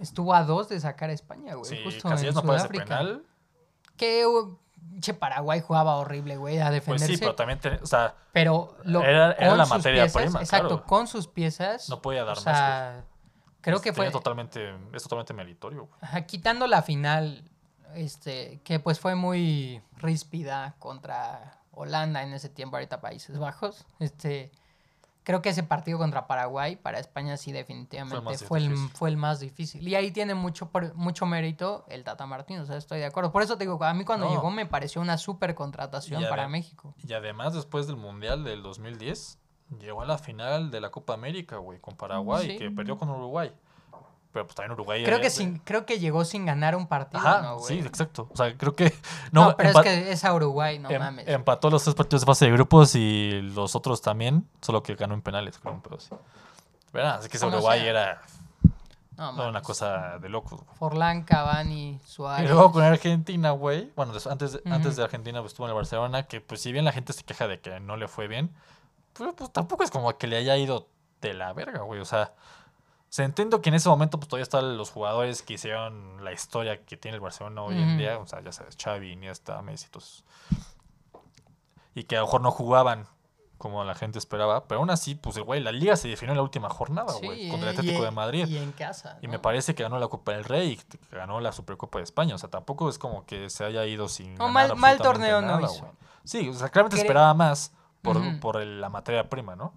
estuvo a dos de sacar a España, güey, Sí, justo Casillas en no puede Sudáfrica. penal. Que che, Paraguay jugaba horrible, güey, a Pues defenderse. sí, pero también, ten- o sea, pero lo- Era- era la materia piezas, prima, Exacto, claro. con sus piezas. no podía dar o más, sea, creo güey. que fue totalmente, es totalmente meritorio, güey. ajá, quitando la final, este, que pues fue muy ríspida contra Holanda en ese tiempo, ahorita Países Bajos. Este, creo que ese partido contra Paraguay para España sí definitivamente fue el, fue el más difícil. Y ahí tiene mucho mucho mérito el Tata Martino, o sea, estoy de acuerdo. Por eso te digo, a mí cuando No. llegó me pareció una súper contratación para México. Y además, después del Mundial del 2010, llegó a la final de la Copa América, güey, con Paraguay, Sí. que perdió con Uruguay. Pero pues también Uruguay... Creo que, sin, creo que llegó sin ganar un partido, Ajá, ¿no, sí, güey? exacto. O sea, creo que... No, No, pero es que es a Uruguay, no em- mames. empató los tres partidos de fase de grupos y los otros también, solo que ganó en penales, creo, un pedo así. Verás, es que ese Uruguay sea. era no, una cosa de locos. güey. Forlán, Cavani, Y Suárez. luego con Argentina, güey. Bueno, antes, de- Ujú. antes de Argentina pues, estuvo en el Barcelona, que pues si bien la gente se queja de que no le fue bien, pues, pues tampoco es como que le haya ido de la verga, güey. O sea, se entiendo que en ese momento pues todavía están los jugadores que hicieron la historia que tiene el Barcelona hoy en día. O sea, ya sabes, Xavi, Iniesta, Messi, todos. Y que a lo mejor no jugaban como la gente esperaba. Pero aún así, pues el güey, la liga se definió en la última jornada, Sí, güey. contra el Atlético y- de Madrid. Y en casa. Y ¿no? me parece que ganó la Copa del Rey y que ganó la Supercopa de España. O sea, tampoco es como que se haya ido sin. No, ganar mal- mal torneo no nada, hizo. güey. Sí, o sea, claramente esperaba más por, Ujú. por el- la materia prima, ¿no?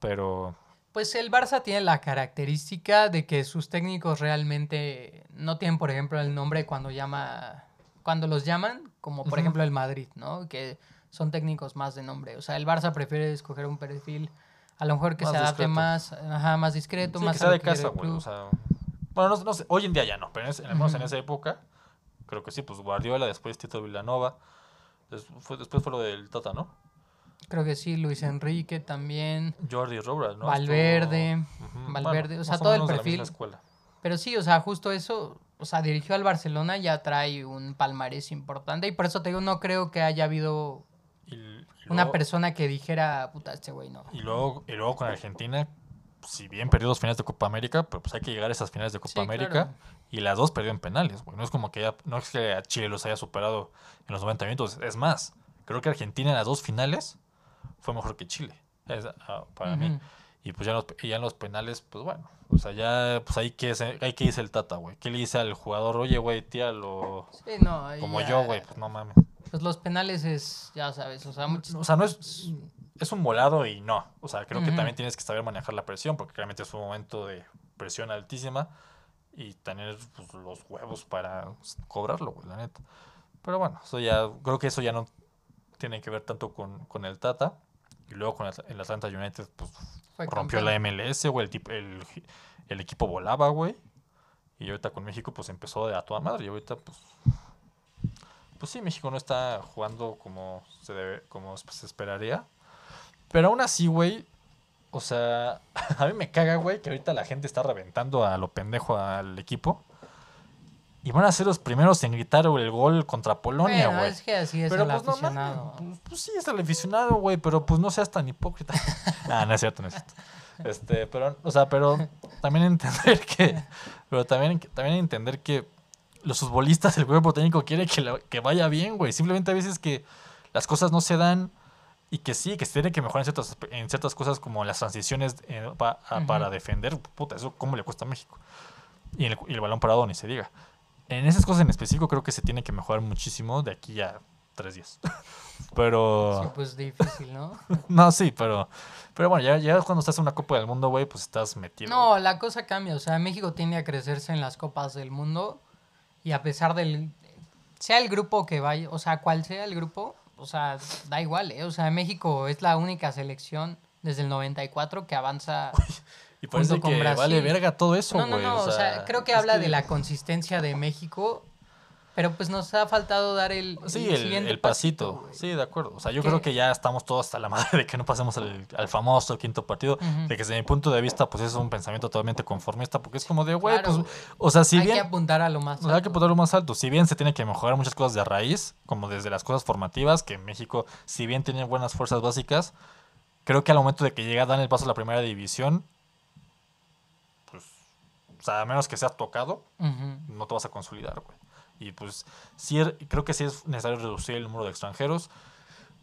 Pero. Pues el Barça tiene la característica de que sus técnicos realmente no tienen, por ejemplo, el nombre cuando llama, cuando los llaman, como por ejemplo el Madrid, ¿no? Que son técnicos más de nombre. O sea, el Barça prefiere escoger un perfil a lo mejor que Más se adapte discreto. más, ajá, más discreto, Sí, más que sea de casa, güey. O sea. Bueno, no, no sé. Hoy en día ya no, pero en, ese- al menos en esa época, creo que sí. Pues Guardiola, después Tito Villanova. des- fue- después fue lo del Tata, ¿no? Creo que sí, Luis Enrique también. Jordi Robras, ¿no? Valverde, Estuvo- Valverde, bueno, o sea, todo el perfil. escuela. Pero sí, o sea, justo eso, o sea, dirigió al Barcelona, ya trae un palmarés importante y por eso te digo, no creo que haya habido una persona que dijera, puta, este güey no. Y luego, y luego con Argentina, si bien perdió dos finales de Copa América, pero pues hay que llegar a esas finales de Copa Sí, América. claro. Y las dos perdió en penales, güey. No es como que ya, no es que a Chile los haya superado en los 90 minutos. Es más, creo que Argentina en las dos finales fue mejor que Chile. Es, ah, para mí. Ujú. Y pues ya en, los, ya en los penales, pues bueno. O sea, ya, pues ahí que, ahí que dice el Tata, güey. ¿Qué le dice al jugador? Oye, güey, tíralo Sí, no, como ya- yo, güey. Pues no mames. Pues los penales es, ya sabes, o sea, muchos... O sea, no es, es un volado y no. O sea, creo que Ujú. también tienes que saber manejar la presión, porque realmente es un momento de presión altísima y tener pues, los huevos para cobrarlo, güey, la neta. Pero bueno, eso ya, creo que eso ya no tiene que ver tanto con, con el Tata. Y luego con el, Atlanta United, pues fue rompió campeón. la MLS, güey, el, el, el equipo volaba, güey. Y ahorita con México, pues empezó de a toda madre. Y ahorita, pues. Pues sí, México no está jugando como se debe, como se esperaría. Pero aún así, güey. O sea, a mí me caga, güey, que ahorita la gente está reventando a lo pendejo al equipo. Y van a ser los primeros en gritar el gol contra Polonia, Bueno, güey. es que así es Pero el pues no aficionado. pues, pues sí, es el aficionado, güey, pero pues no seas tan hipócrita. ah, no es cierto, no es cierto. Este, pero, o sea, pero también entender que, pero también, también entender que los futbolistas, el cuerpo técnico quiere que, la- que vaya bien, güey. Simplemente a veces que las cosas no se dan y que sí, que se tiene que mejorar en ciertas, en ciertas cosas como las transiciones eh, pa- a- Ujú. para defender. Puta, eso cómo le cuesta a México. Y el, y el balón parado ni se diga. En esas cosas en específico creo que se tiene que mejorar muchísimo de aquí a tres días. pero... Sí, pues difícil, ¿no? no, sí, pero... Pero bueno, ya, ya cuando estás en una Copa del Mundo, güey, pues estás metido. No, la cosa cambia. O sea, México tiende a crecerse en las Copas del Mundo y a pesar del... Sea el grupo que vaya, o sea, cual sea el grupo, o sea, da igual, ¿eh? O sea, México es la única selección desde el 94 que avanza y parece junto con que Brasil. vale verga todo eso, No, güey. no, no, o sea, creo que habla de la consistencia de México, pero pues nos ha faltado dar el, Sí, el, siguiente el pasito. sí, de acuerdo. O sea, yo ¿Qué? creo que ya estamos todos hasta la madre de que no pasemos al, al famoso quinto partido. De que desde mi punto de vista, pues es un pensamiento totalmente conformista. Porque es como de, güey, Claro, pues. O sea, si Hay que bien. apuntar a lo más O sea, hay que alto. ponerlo más alto. Si bien se tiene que mejorar muchas cosas de raíz, como desde las cosas formativas, que México, si bien tiene buenas fuerzas básicas, creo que al momento de que llega a dar el paso a la primera división, sea, a menos que seas tocado, no te vas a consolidar, güey. Y pues, sí, er- creo que sí es necesario reducir el número de extranjeros,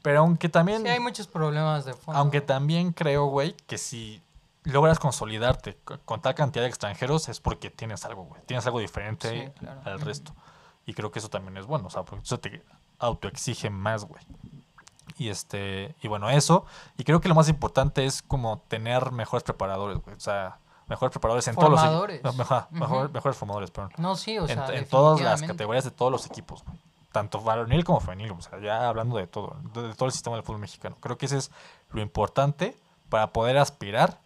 pero aunque también, Sí, hay muchos problemas de fondo. aunque también creo, güey, que si logras consolidarte co- con tal cantidad de extranjeros es porque tienes algo, güey. Tienes algo diferente Sí, claro. al resto. Y creo que eso también es bueno, o sea, porque eso te autoexige más, güey. Y este, y bueno, eso. Y creo que lo más importante es como tener mejores preparadores, güey. O sea, mejores preparadores en Formadores. todos los equipos. Mejor, Ujú. mejores formadores, perdón. No, sí, o sea, en todas las categorías de todos los equipos, güey. Tanto varonil como femenil, o sea, ya hablando de todo, de, de todo el sistema del fútbol mexicano. Creo que ese es lo importante para poder aspirar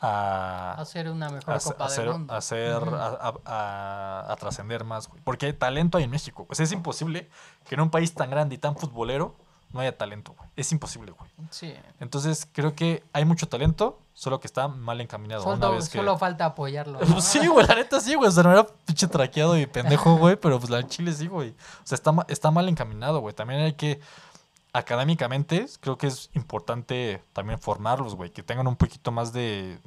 a, hacer una mejor a, Copa a del Mundo. ser- Ujú. a, a- a- a trascender más, güey. Porque hay talento ahí en México. Pues es imposible que en un país tan grande y tan futbolero no haya talento, güey. Es imposible, güey. Sí. Entonces, creo que hay mucho talento, solo que está mal encaminado. Una Solo, vez que... solo falta apoyarlo. ¿no? Pues sí, güey, la neta sí, güey. O sea, no era pinche traqueado y pendejo, güey, pero pues la chile sí, güey. O sea, está, está mal encaminado, güey. También hay que, académicamente, creo que es importante también formarlos, güey. Que tengan un poquito más de,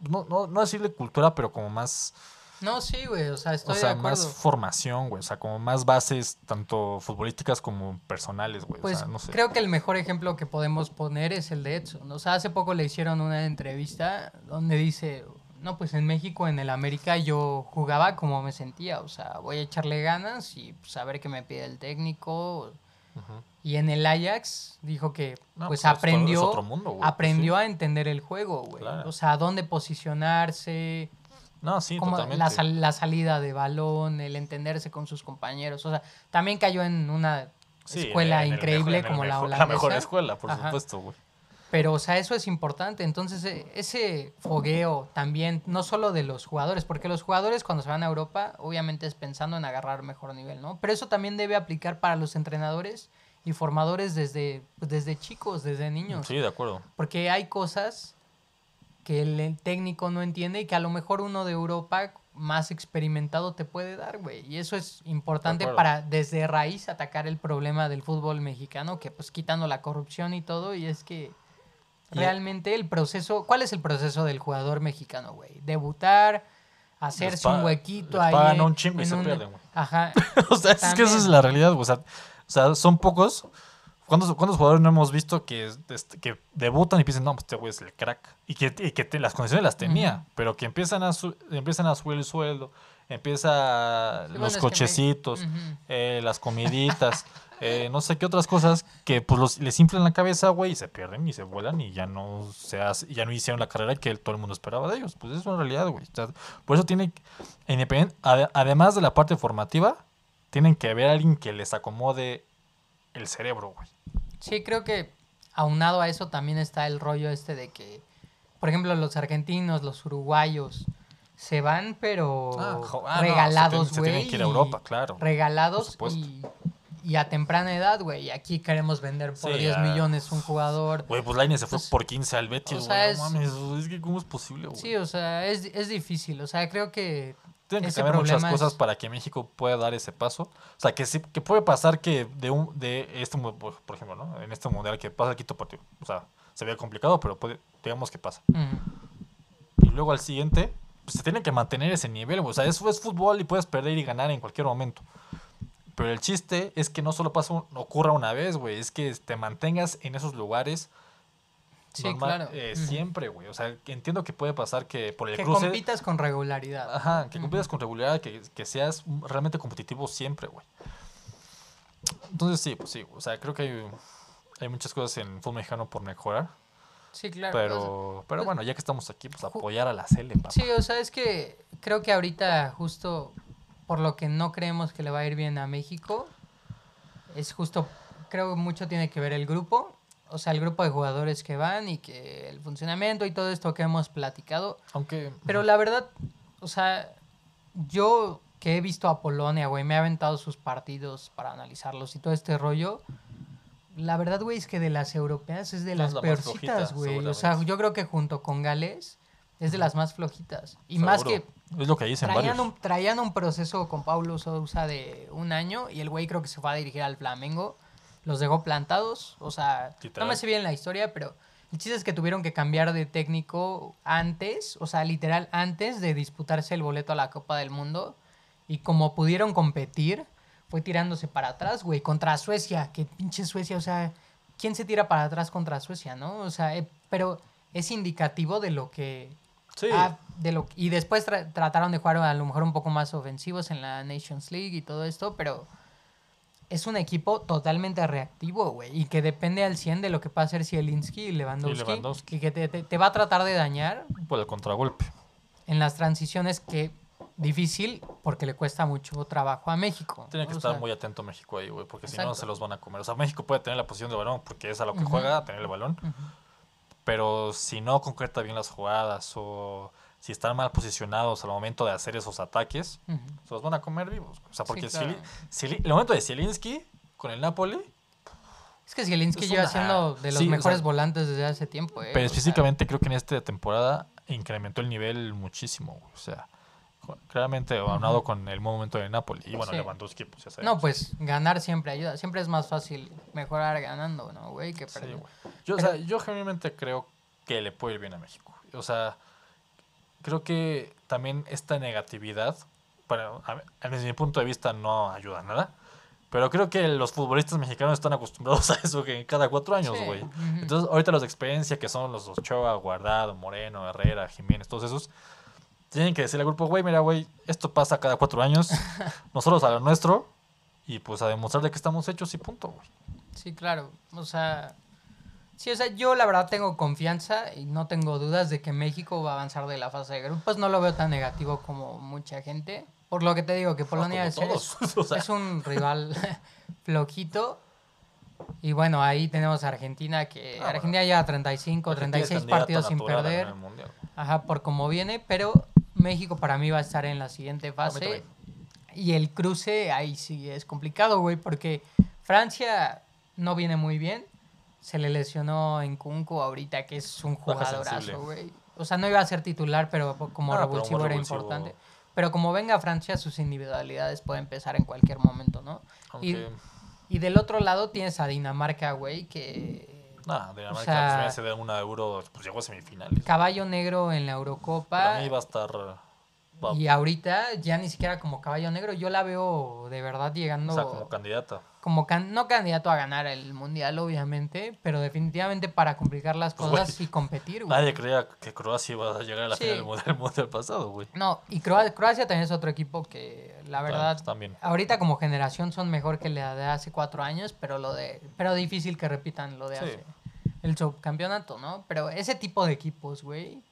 no, no, no decirle cultura, pero como más, No, sí, güey, o sea, estoy o sea, de acuerdo. más formación, güey. O sea, como más bases, tanto futbolísticas como personales, güey. Pues o sea, no sé. creo que el mejor ejemplo que podemos poner es el de Edson. O sea, hace poco le hicieron una entrevista donde dice, no, pues en México, en el América, yo jugaba como me sentía. O sea, voy a echarle ganas y pues, a ver qué me pide el técnico. Y en el Ajax dijo que No, pues pues, aprendió, mundo, pues, aprendió sí. a entender el juego, güey. Claro. O sea, dónde posicionarse, No, sí, como totalmente. la, sal- la salida de balón, el entenderse con sus compañeros. O sea, también cayó en una Sí, escuela en increíble mejor- como la holandesa. La mejor escuela, por Ajá. supuesto, güey. Pero, o sea, eso es importante. Entonces, e- ese fogueo también, no solo de los jugadores, porque los jugadores cuando se van a Europa, obviamente es pensando en agarrar mejor nivel, ¿no? Pero eso también debe aplicar para los entrenadores y formadores desde, pues, desde chicos, desde niños. Sí, de acuerdo. Porque hay cosas que el, técnico no entiende y que a lo mejor uno de Europa más experimentado te puede dar, güey. Y eso es importante para desde raíz atacar el problema del fútbol mexicano, que pues quitando la corrupción y todo, y es que realmente el proceso, ¿cuál es el proceso del jugador mexicano, güey? Debutar, hacerse un huequito ahí. pagan un chingo y se un- pierden, güey. Ajá. o sea, es que esa es la realidad, güey. O sea, o sea, son pocos. ¿Cuántos, ¿Cuántos jugadores no hemos visto que, que debutan y piensan, no, pues este güey es el crack? Y que, y que te- las condiciones las tenía, pero que empiezan a, su- empiezan a subir el sueldo, empieza Sí, bueno, los es que me- cochecitos, eh, las comiditas, eh, no sé qué otras cosas que pues los, les inflan la cabeza, güey, y se pierden y se vuelan y ya no se hace- ya no hicieron la carrera que todo el mundo esperaba de ellos. Pues es una realidad, güey. O sea, por eso tiene, independent, ade- además de la parte formativa, tienen que haber alguien que les acomode el cerebro, güey. Sí, creo que aunado a eso también está el rollo este de que, por ejemplo, los argentinos, los uruguayos, se van pero Ah, ah, no, regalados, se tienen- se güey. tienen que ir a Europa, claro. Regalados y, y a temprana edad, güey. Y aquí queremos vender por Sí, 10 ah, millones un jugador. Güey, pues Lainez se fue Pues, por 15 al Betis, o güey. sea, no es- mames, es que ¿cómo es posible, güey? Sí, o sea, es, es difícil. O sea, creo que Tienen que cambiar muchas cosas es- para que México pueda dar ese paso. O sea, que sí, que puede pasar que de un de este por ejemplo, ¿no? En este mundial que pasa el quinto partido. O sea, se ve complicado, pero puede, digamos que pasa. Y luego al siguiente, pues se tiene que mantener ese nivel. O sea, eso es fútbol y puedes perder y ganar en cualquier momento. Pero el chiste es que no solo pasa un- ocurra una vez, güey, es que te mantengas en esos lugares Sí, normal- claro. eh, siempre, güey. O sea, que entiendo que puede pasar que por el que cruce compitas con regularidad. Ajá, que compitas con regularidad, que, que seas realmente competitivo siempre, güey. Entonces sí, pues sí, o sea, creo que hay, hay muchas cosas en el fútbol mexicano por mejorar. Sí, claro. o sea, Pero, pero pues- bueno, ya que estamos aquí, pues apoyar a la Cele, papá. Sí, o sea, es que creo que ahorita justo por lo que no creemos que le va a ir bien a México, es justo, creo que mucho tiene que ver el grupo, o sea, el grupo de jugadores que van y que el funcionamiento y todo esto que hemos platicado. Aunque, Pero la verdad, o sea, yo que he visto a Polonia, güey, me he aventado sus partidos para analizarlos y todo este rollo. La verdad, güey, es que de las europeas es de las la más peorcitas, güey. O sea, yo creo que junto con Gales es de las más flojitas. Y más que Es lo que dicen traían varios. un, traían un proceso con Paulo Sousa de un año y el güey creo que se fue a dirigir al Flamengo. Los dejó plantados. O sea, no me sé bien la historia, pero el chiste es que tuvieron que cambiar de técnico antes, o sea, literal antes de disputarse el boleto a la Copa del Mundo. Y como pudieron competir, fue tirándose para atrás, güey, contra Suecia. Que pinche Suecia, o sea, ¿quién se tira para atrás contra Suecia, no? O sea, eh, pero es indicativo de lo que Sí, Ah, de lo, y después tra- trataron de jugar a lo mejor un poco más ofensivos en la Nations League y todo esto, pero es un equipo totalmente reactivo, güey, y que depende al 100 de lo que pueda hacer Zielinski y Lewandowski, Y Lewandowski. y que te, te- te va a tratar de dañar por el contragolpe. en las transiciones que difícil porque le cuesta mucho trabajo a México. Tiene que estar sea, muy atento México ahí, güey, porque si no se los van a comer. O sea, México puede tener la posición del balón porque es a lo que juega, tener el balón. Pero si no concreta bien las jugadas o si están mal posicionados al momento de hacer esos ataques, se los van a comer vivos. O sea, Sí, porque claro. Zieli- el momento de Zielinski con el Napoli, Es que Zielinski Es lleva una- siendo de los sí, o mejores sea, volantes desde hace tiempo, eh, pero sea, específicamente creo que en esta temporada incrementó el nivel muchísimo. O sea, claramente aunado con el momento de Napoli. Y bueno, Sí. Lewandowski, pues ya sabemos. No, pues ganar siempre ayuda. Siempre es más fácil mejorar ganando, ¿no, güey? Que Sí, perder. Yo, o sea, yo genuinamente creo que le puede ir bien a México. O sea, creo que también esta negatividad, para, a- desde mi punto de vista, no ayuda a nada. Pero creo que los futbolistas mexicanos están acostumbrados a eso que cada cuatro años, güey. Entonces, ahorita los de experiencia, que son los Ochoa, Guardado, Moreno, Herrera, Jiménez, todos esos, tienen que decirle al grupo, güey, mira, güey, esto pasa cada cuatro años, nosotros a lo nuestro, y pues a demostrar de que estamos hechos y punto, güey. Sí, claro. O sea, sí, o sea, yo la verdad tengo confianza y no tengo dudas de que México va a avanzar de la fase de grupos. No lo veo tan negativo como mucha gente. Por lo que te digo, que Polonia es, O sea, un rival flojito. Y bueno, ahí tenemos a Argentina, que Ah, bueno. Argentina lleva 35, Argentina es 36 candidata partidos sin perder. Ajá, por como viene, pero México para mí va a estar en la siguiente fase. también. Y el cruce ahí sí es complicado, güey, porque Francia no viene muy bien. Se le lesionó en Kunku ahorita, que es un jugadorazo, güey. O sea, no iba a ser titular, pero como Ah, revulsivo era revulsivo. importante. Pero como venga Francia, sus individualidades pueden empezar en cualquier momento, ¿no? Y, Aunque, y del otro lado tienes a Dinamarca, güey, que nada, Dinamarca, o sea- pues, ser una euro, pues llegó a semifinales. caballo negro en la Eurocopa. Para mí va a estar... va- Y ahorita ya ni siquiera como caballo negro, yo la veo de verdad llegando o sea, como, como can- no candidato a ganar el mundial, obviamente, pero definitivamente para complicar las Pues, cosas y competir, güey. Nadie creía que Croacia iba a llegar a la Sí. final del mundial, mundial pasado, güey. No, y Croa- Croacia también es otro equipo que la verdad También. ahorita como generación son mejor que la de hace cuatro años, pero lo de pero difícil que repitan lo de Sí. hace el subcampeonato, ¿no? Pero ese tipo de equipos, güey.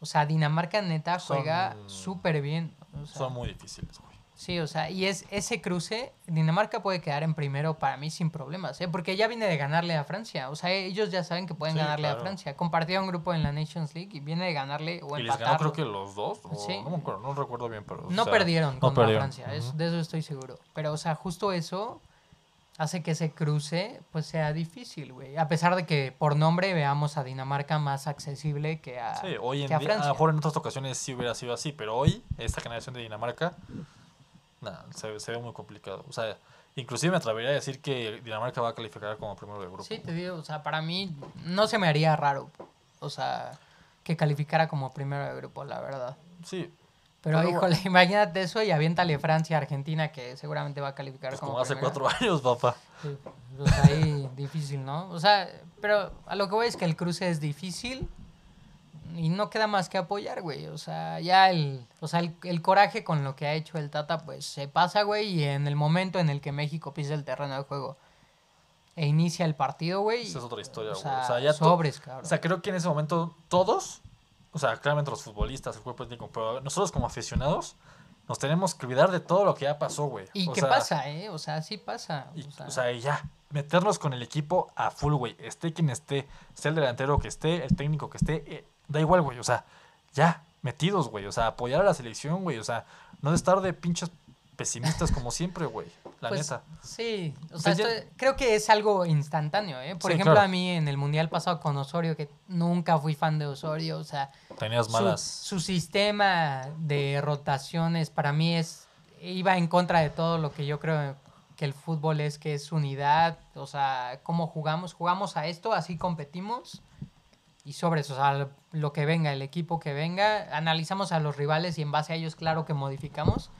O sea, Dinamarca neta juega súper bien. o sea, Son muy difíciles, güey. Sí, o sea, y es ese cruce, Dinamarca puede quedar en primero para mí sin problemas, ¿eh? porque ya viene de ganarle a Francia, o sea, ellos ya saben que pueden Sí, ganarle claro. a Francia. Compartieron grupo en la Nations League y viene de ganarle o Y les ganó creo que los dos, o Sí. no me acuerdo, no recuerdo bien, pero... o No sea, perdieron no contra perdieron. Francia, es- de eso estoy seguro. Pero, o sea, justo eso hace que ese cruce pues sea difícil, güey. A pesar de que por nombre veamos a Dinamarca más accesible que a, Sí, hoy en que a día, a lo Francia. mejor en otras ocasiones sí hubiera sido así, pero hoy, esta generación de Dinamarca, nada, se, se ve muy complicado. O sea, inclusive me atrevería a decir que Dinamarca va a calificar como primero de grupo. Sí, te digo, o sea, para mí no se me haría raro, o sea, que calificara como primero de grupo, la verdad. Sí, Pero, Pero híjole, imagínate eso y aviéntale Francia, Argentina, que seguramente va a calificar pues como, como hace primero. cuatro años, papá. Sí, pues ahí difícil, ¿no? O sea, pero a lo que voy es que el cruce es difícil. Y no queda más que apoyar, güey. O sea, ya el, o sea, el, el coraje con lo que ha hecho el Tata, pues se pasa, güey, y en el momento en el que México pisa el terreno de juego e inicia el partido, güey. Esa es otra historia, o güey. sea, O sea, ya sobres, cabrón. O sea, creo que en ese momento todos, o sea, claramente los futbolistas, el cuerpo técnico, pero nosotros como aficionados, nos tenemos que olvidar de todo lo que ya pasó, güey. ¿Y O qué sea, pasa, eh? O sea, sí pasa. y- o sea, o sea, y ya, meternos con el equipo a full, güey. Esté quien esté, sea el delantero que esté, el técnico que esté, eh, da igual, güey. O sea, ya, metidos, güey. O sea, apoyar a la selección, güey. O sea, no de estar de pinches pesimistas como siempre, güey. La pues, neta. Sí, o sea, esto- creo que es algo instantáneo, ¿eh? Por Sí, ejemplo, claro. a mí en el Mundial pasado con Osorio, que nunca fui fan de Osorio, o sea, Tenías su, malas. su sistema de rotaciones para mí es iba en contra de todo lo que yo creo que el fútbol es que es unidad, o sea, cómo jugamos, jugamos a esto, así competimos y sobre eso, o sea, lo que venga, el equipo que venga, analizamos a los rivales y en base a ellos claro que modificamos,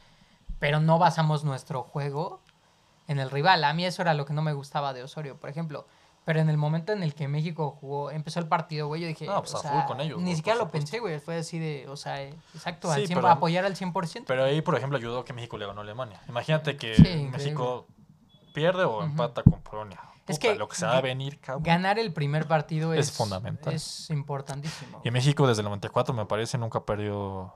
pero no basamos nuestro juego en el rival. A mí eso era lo que no me gustaba de Osorio, por ejemplo. Pero en el momento en el que México jugó, empezó el partido, güey, yo dije, No, pues o a sea, full con ellos, ni siquiera lo pensé, güey, fue así de, o sea, exacto, al Sí, 100, pero- apoyar al 100%. Pero ahí, por ejemplo, ayudó que México le ganó a Alemania. Imagínate que Sí. México pierde o empata con Polonia. Es que lo que se va a venir, cabrón. Ganar el primer partido es, Es fundamental. Es importantísimo. Y México desde el 94, me parece, nunca perdió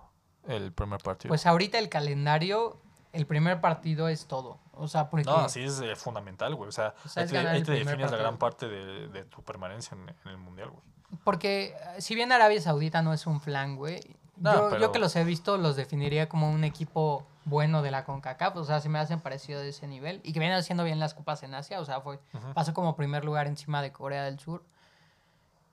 el primer partido. Pues ahorita el calendario, el primer partido es todo. O sea, porque... no, sí es eh, fundamental, güey. O sea, O sea, ahí te, ahí te defines la gran parte de, de tu permanencia en, en el Mundial, güey. Porque eh, si bien Arabia Saudita no es un flan, güey, No, yo, pero- yo que los he visto los definiría como un equipo bueno de la CONCACAF, o sea, se me hacen parecido de ese nivel y que vienen haciendo bien las copas en Asia, o sea, fue pasó como primer lugar encima de Corea del Sur.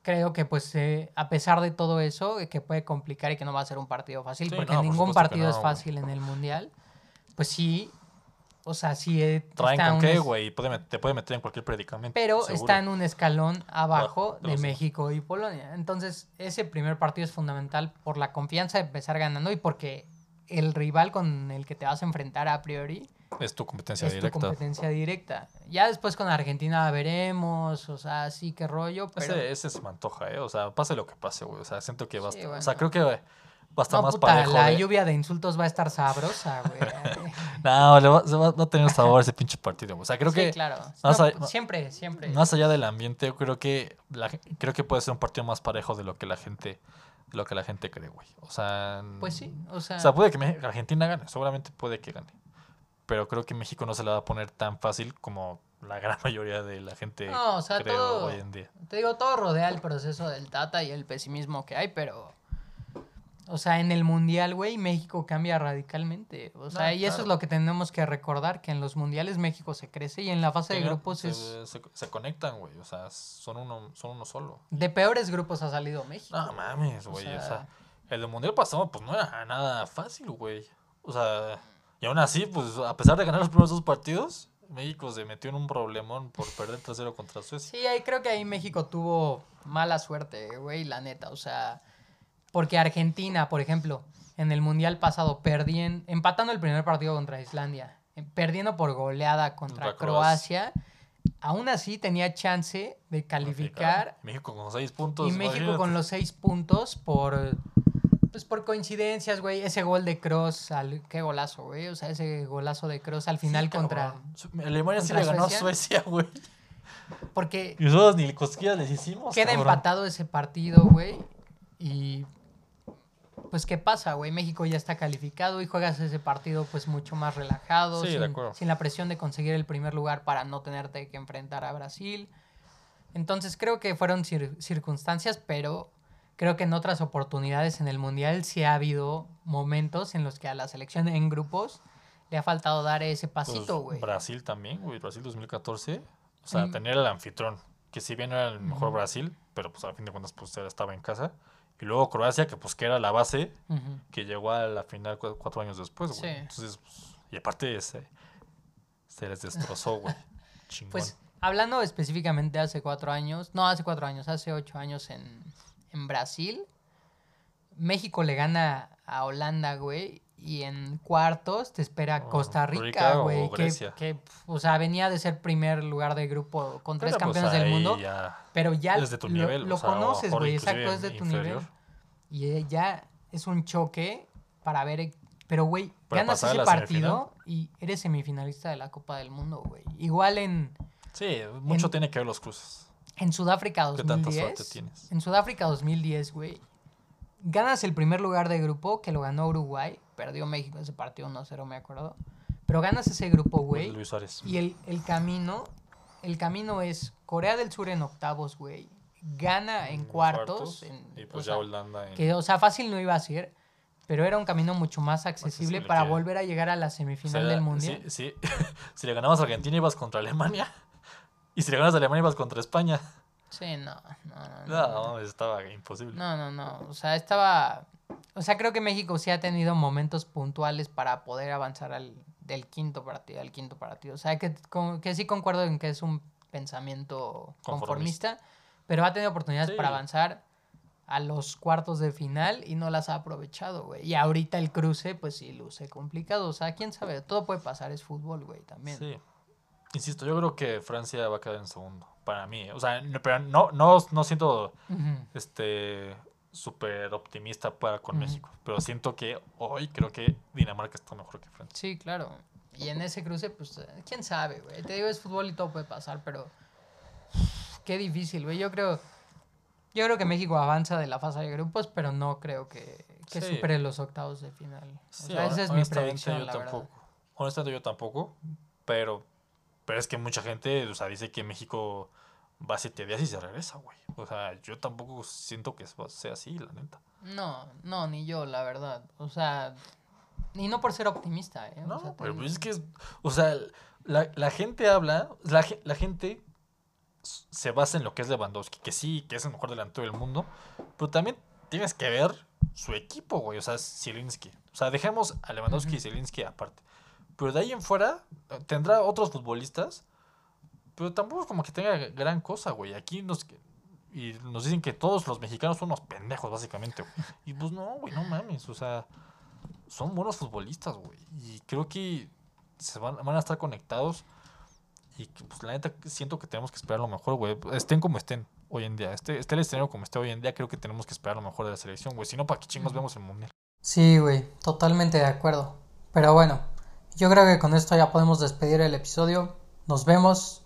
Creo que pues eh, a pesar de todo eso, eh, que puede complicar y que no va a ser un partido fácil, Sí, porque no, ningún partido no, es fácil en el Mundial, pues sí, o sea, sí eh, Traen está con un qué, güey. Te puede meter en cualquier predicamento. pero seguro. está en un escalón abajo Ah, de México y Polonia. Entonces, ese primer partido es fundamental por la confianza de empezar ganando y porque el rival con el que te vas a enfrentar a priori Es tu competencia es tu directa. competencia directa. Ya después con Argentina veremos, o sea, sí que rollo, pero... Ese, ese se me antoja, ¿eh? O sea, pase lo que pase, güey. O sea, siento que va a Sí, estar. O sea, creo que va a estar No, más puta, parejo. la lluvia de insultos va a estar sabrosa, güey. No, le va, se va, va a tener sabor ese pinche partido. güey. O sea, creo sí, que claro. más No, a- siempre, siempre. más allá del ambiente, yo creo que la, creo que puede ser un partido más parejo de lo que la gente lo que la gente cree, güey. O sea, Pues sí, o sea... O sea, puede que Argentina gane, seguramente puede que gane. Pero creo que México no se la va a poner tan fácil como la gran mayoría de la gente No, o sea, creo todo- hoy en día. Te digo, todo rodea el proceso del Tata y el pesimismo que hay, pero. O sea, en el Mundial, güey, México cambia radicalmente. O sea, No, y eso es lo que tenemos que recordar, que en los Mundiales México se crece y en la fase de grupos se, es... se, se conectan, güey. O sea, son uno, son uno solo. De peores grupos ha salido México. No mames, güey. O sea, sea- el del mundial pasado, pues no era nada fácil, güey. O sea, y aún así, pues a pesar de ganar los primeros dos partidos, México se metió en un problemón por perder 3-0 contra Suecia. Sí, ahí creo que ahí México tuvo mala suerte, güey, la neta. O sea, porque Argentina, por ejemplo, en el Mundial pasado, perdían, empatando el primer partido contra Islandia, eh, perdiendo por goleada contra, Contra Croacia, aún así tenía chance de calificar México con 6 puntos. y México imagínate. con los seis puntos por... Pues por coincidencias, güey, ese gol de Cross, al, qué golazo, güey, o sea, ese golazo de Cross al final Sí, contra... Alemania sí le ganó a Suecia. Suecia, güey. Porque Y nosotros ni cosquillas les hicimos. Queda cabrón. empatado ese partido, güey. Y pues qué pasa, güey. México ya está calificado y juegas ese partido pues mucho más relajado, Sí, de sin, acuerdo. sin la presión de conseguir el primer lugar para no tenerte que enfrentar a Brasil. Entonces creo que fueron cir- circunstancias, pero creo que en otras oportunidades en el Mundial sí ha habido momentos en los que a la selección en grupos le ha faltado dar ese Pues, pasito, güey. Brasil también, güey. Brasil 2014. O sea, Mm. tener el anfitrón. Que si bien no era el mejor. Brasil, pero pues a fin de cuentas pues estaba en casa. Y luego Croacia, que pues que era la base, que llegó a la final cu- cuatro años después, güey. Sí. Entonces, pues, y aparte se, se les destrozó, güey. Chingón. Pues hablando específicamente hace cuatro años, no hace cuatro años, hace ocho años en, en Brasil, México le gana a Holanda, güey, y en cuartos te espera O Costa Rica güey, que, o sea, venía de ser primer lugar de grupo con tres Pero, pues, campeones del mundo, ya pero ya es de tu lo, nivel. lo o sea, o conoces, güey, exacto, es de tu inferior. nivel. Y eh, ya es un choque para ver. eh, Pero, güey, ganas ese partido y eres semifinalista de la Copa del Mundo, güey. Igual en, Sí, mucho En- tiene que ver los cruces. en Sudáfrica ¿Qué tanta 2010. suerte tienes? En Sudáfrica 2010, güey. Ganas el primer lugar de grupo que lo ganó Uruguay. Perdió México ese partido 1-0, me acuerdo. Pero ganas ese grupo, güey. Luis Suárez. Y el, el camino, el camino es Corea del Sur en octavos, güey. Gana en cuartos. en- y pues sea, ya Holanda en... que, o sea, fácil no iba a ser, pero era un camino mucho más accesible accesible para que- volver a llegar a la o semifinal sea, del Mundial. Sí, sí. si le ganabas a Argentina ibas contra Alemania. Y si le ganas a Alemania ibas contra España. Sí, no, no, no. No, No, no, estaba imposible. no, no, no. O sea, estaba... O sea, creo que México sí ha tenido momentos puntuales para poder avanzar al del quinto partido al quinto partido. O sea, que, con- que sí concuerdo en que es un pensamiento conformista, pero ha tenido oportunidades Sí. para avanzar a los cuartos de final y no las ha aprovechado, güey. Y ahorita el cruce, pues sí, luce complicado. O sea, quién sabe, todo puede pasar, es fútbol, güey, también. Sí. Insisto, yo creo que Francia va a quedar en segundo. Para mí. O sea, no, pero no, no, no siento este súper optimista para con. México. Pero siento que hoy creo que Dinamarca está mejor que Francia. Sí, claro. Y en ese cruce, pues, quién sabe, güey. Te digo, es fútbol y todo puede pasar, pero qué difícil, güey. Yo creo, yo creo que México avanza de la fase de grupos, pero no creo que, que Sí. supere los octavos de final. O Sí, sea, esa es mi predicción, yo la verdad. tampoco. Honestamente yo tampoco, pero pero es que mucha gente, o sea, dice que México va siete días y se regresa, güey. O sea, yo tampoco siento que sea así, la neta. No, no, ni yo, la verdad. O sea, y no por ser optimista, ¿eh? O No, sea, te pero pues es que, es- o sea, la, la gente habla, la, la gente se basa en lo que es Lewandowski, que sí, que es el mejor delantero del mundo, pero también tienes que ver su equipo, güey, o sea, Zielinski. O sea, dejemos a Lewandowski y Ujú. Zielinski aparte. Pero de ahí en fuera, tendrá otros futbolistas, pero tampoco es como que tenga gran cosa, güey. Aquí nos, y nos dicen que todos los mexicanos son unos pendejos, básicamente, güey. Y pues no, güey, no mames, o sea, son buenos futbolistas, güey. Y creo que se van, van a estar conectados. Y pues la neta siento que tenemos que esperar lo mejor, güey. Estén como estén hoy en día. Esté, esté el escenario como esté hoy en día, creo que tenemos que esperar lo mejor de la selección, güey. Si no, ¿para qué chingos vemos el mundial? Sí, güey, totalmente de acuerdo. Pero bueno, yo creo que con esto ya podemos despedir el episodio. Nos vemos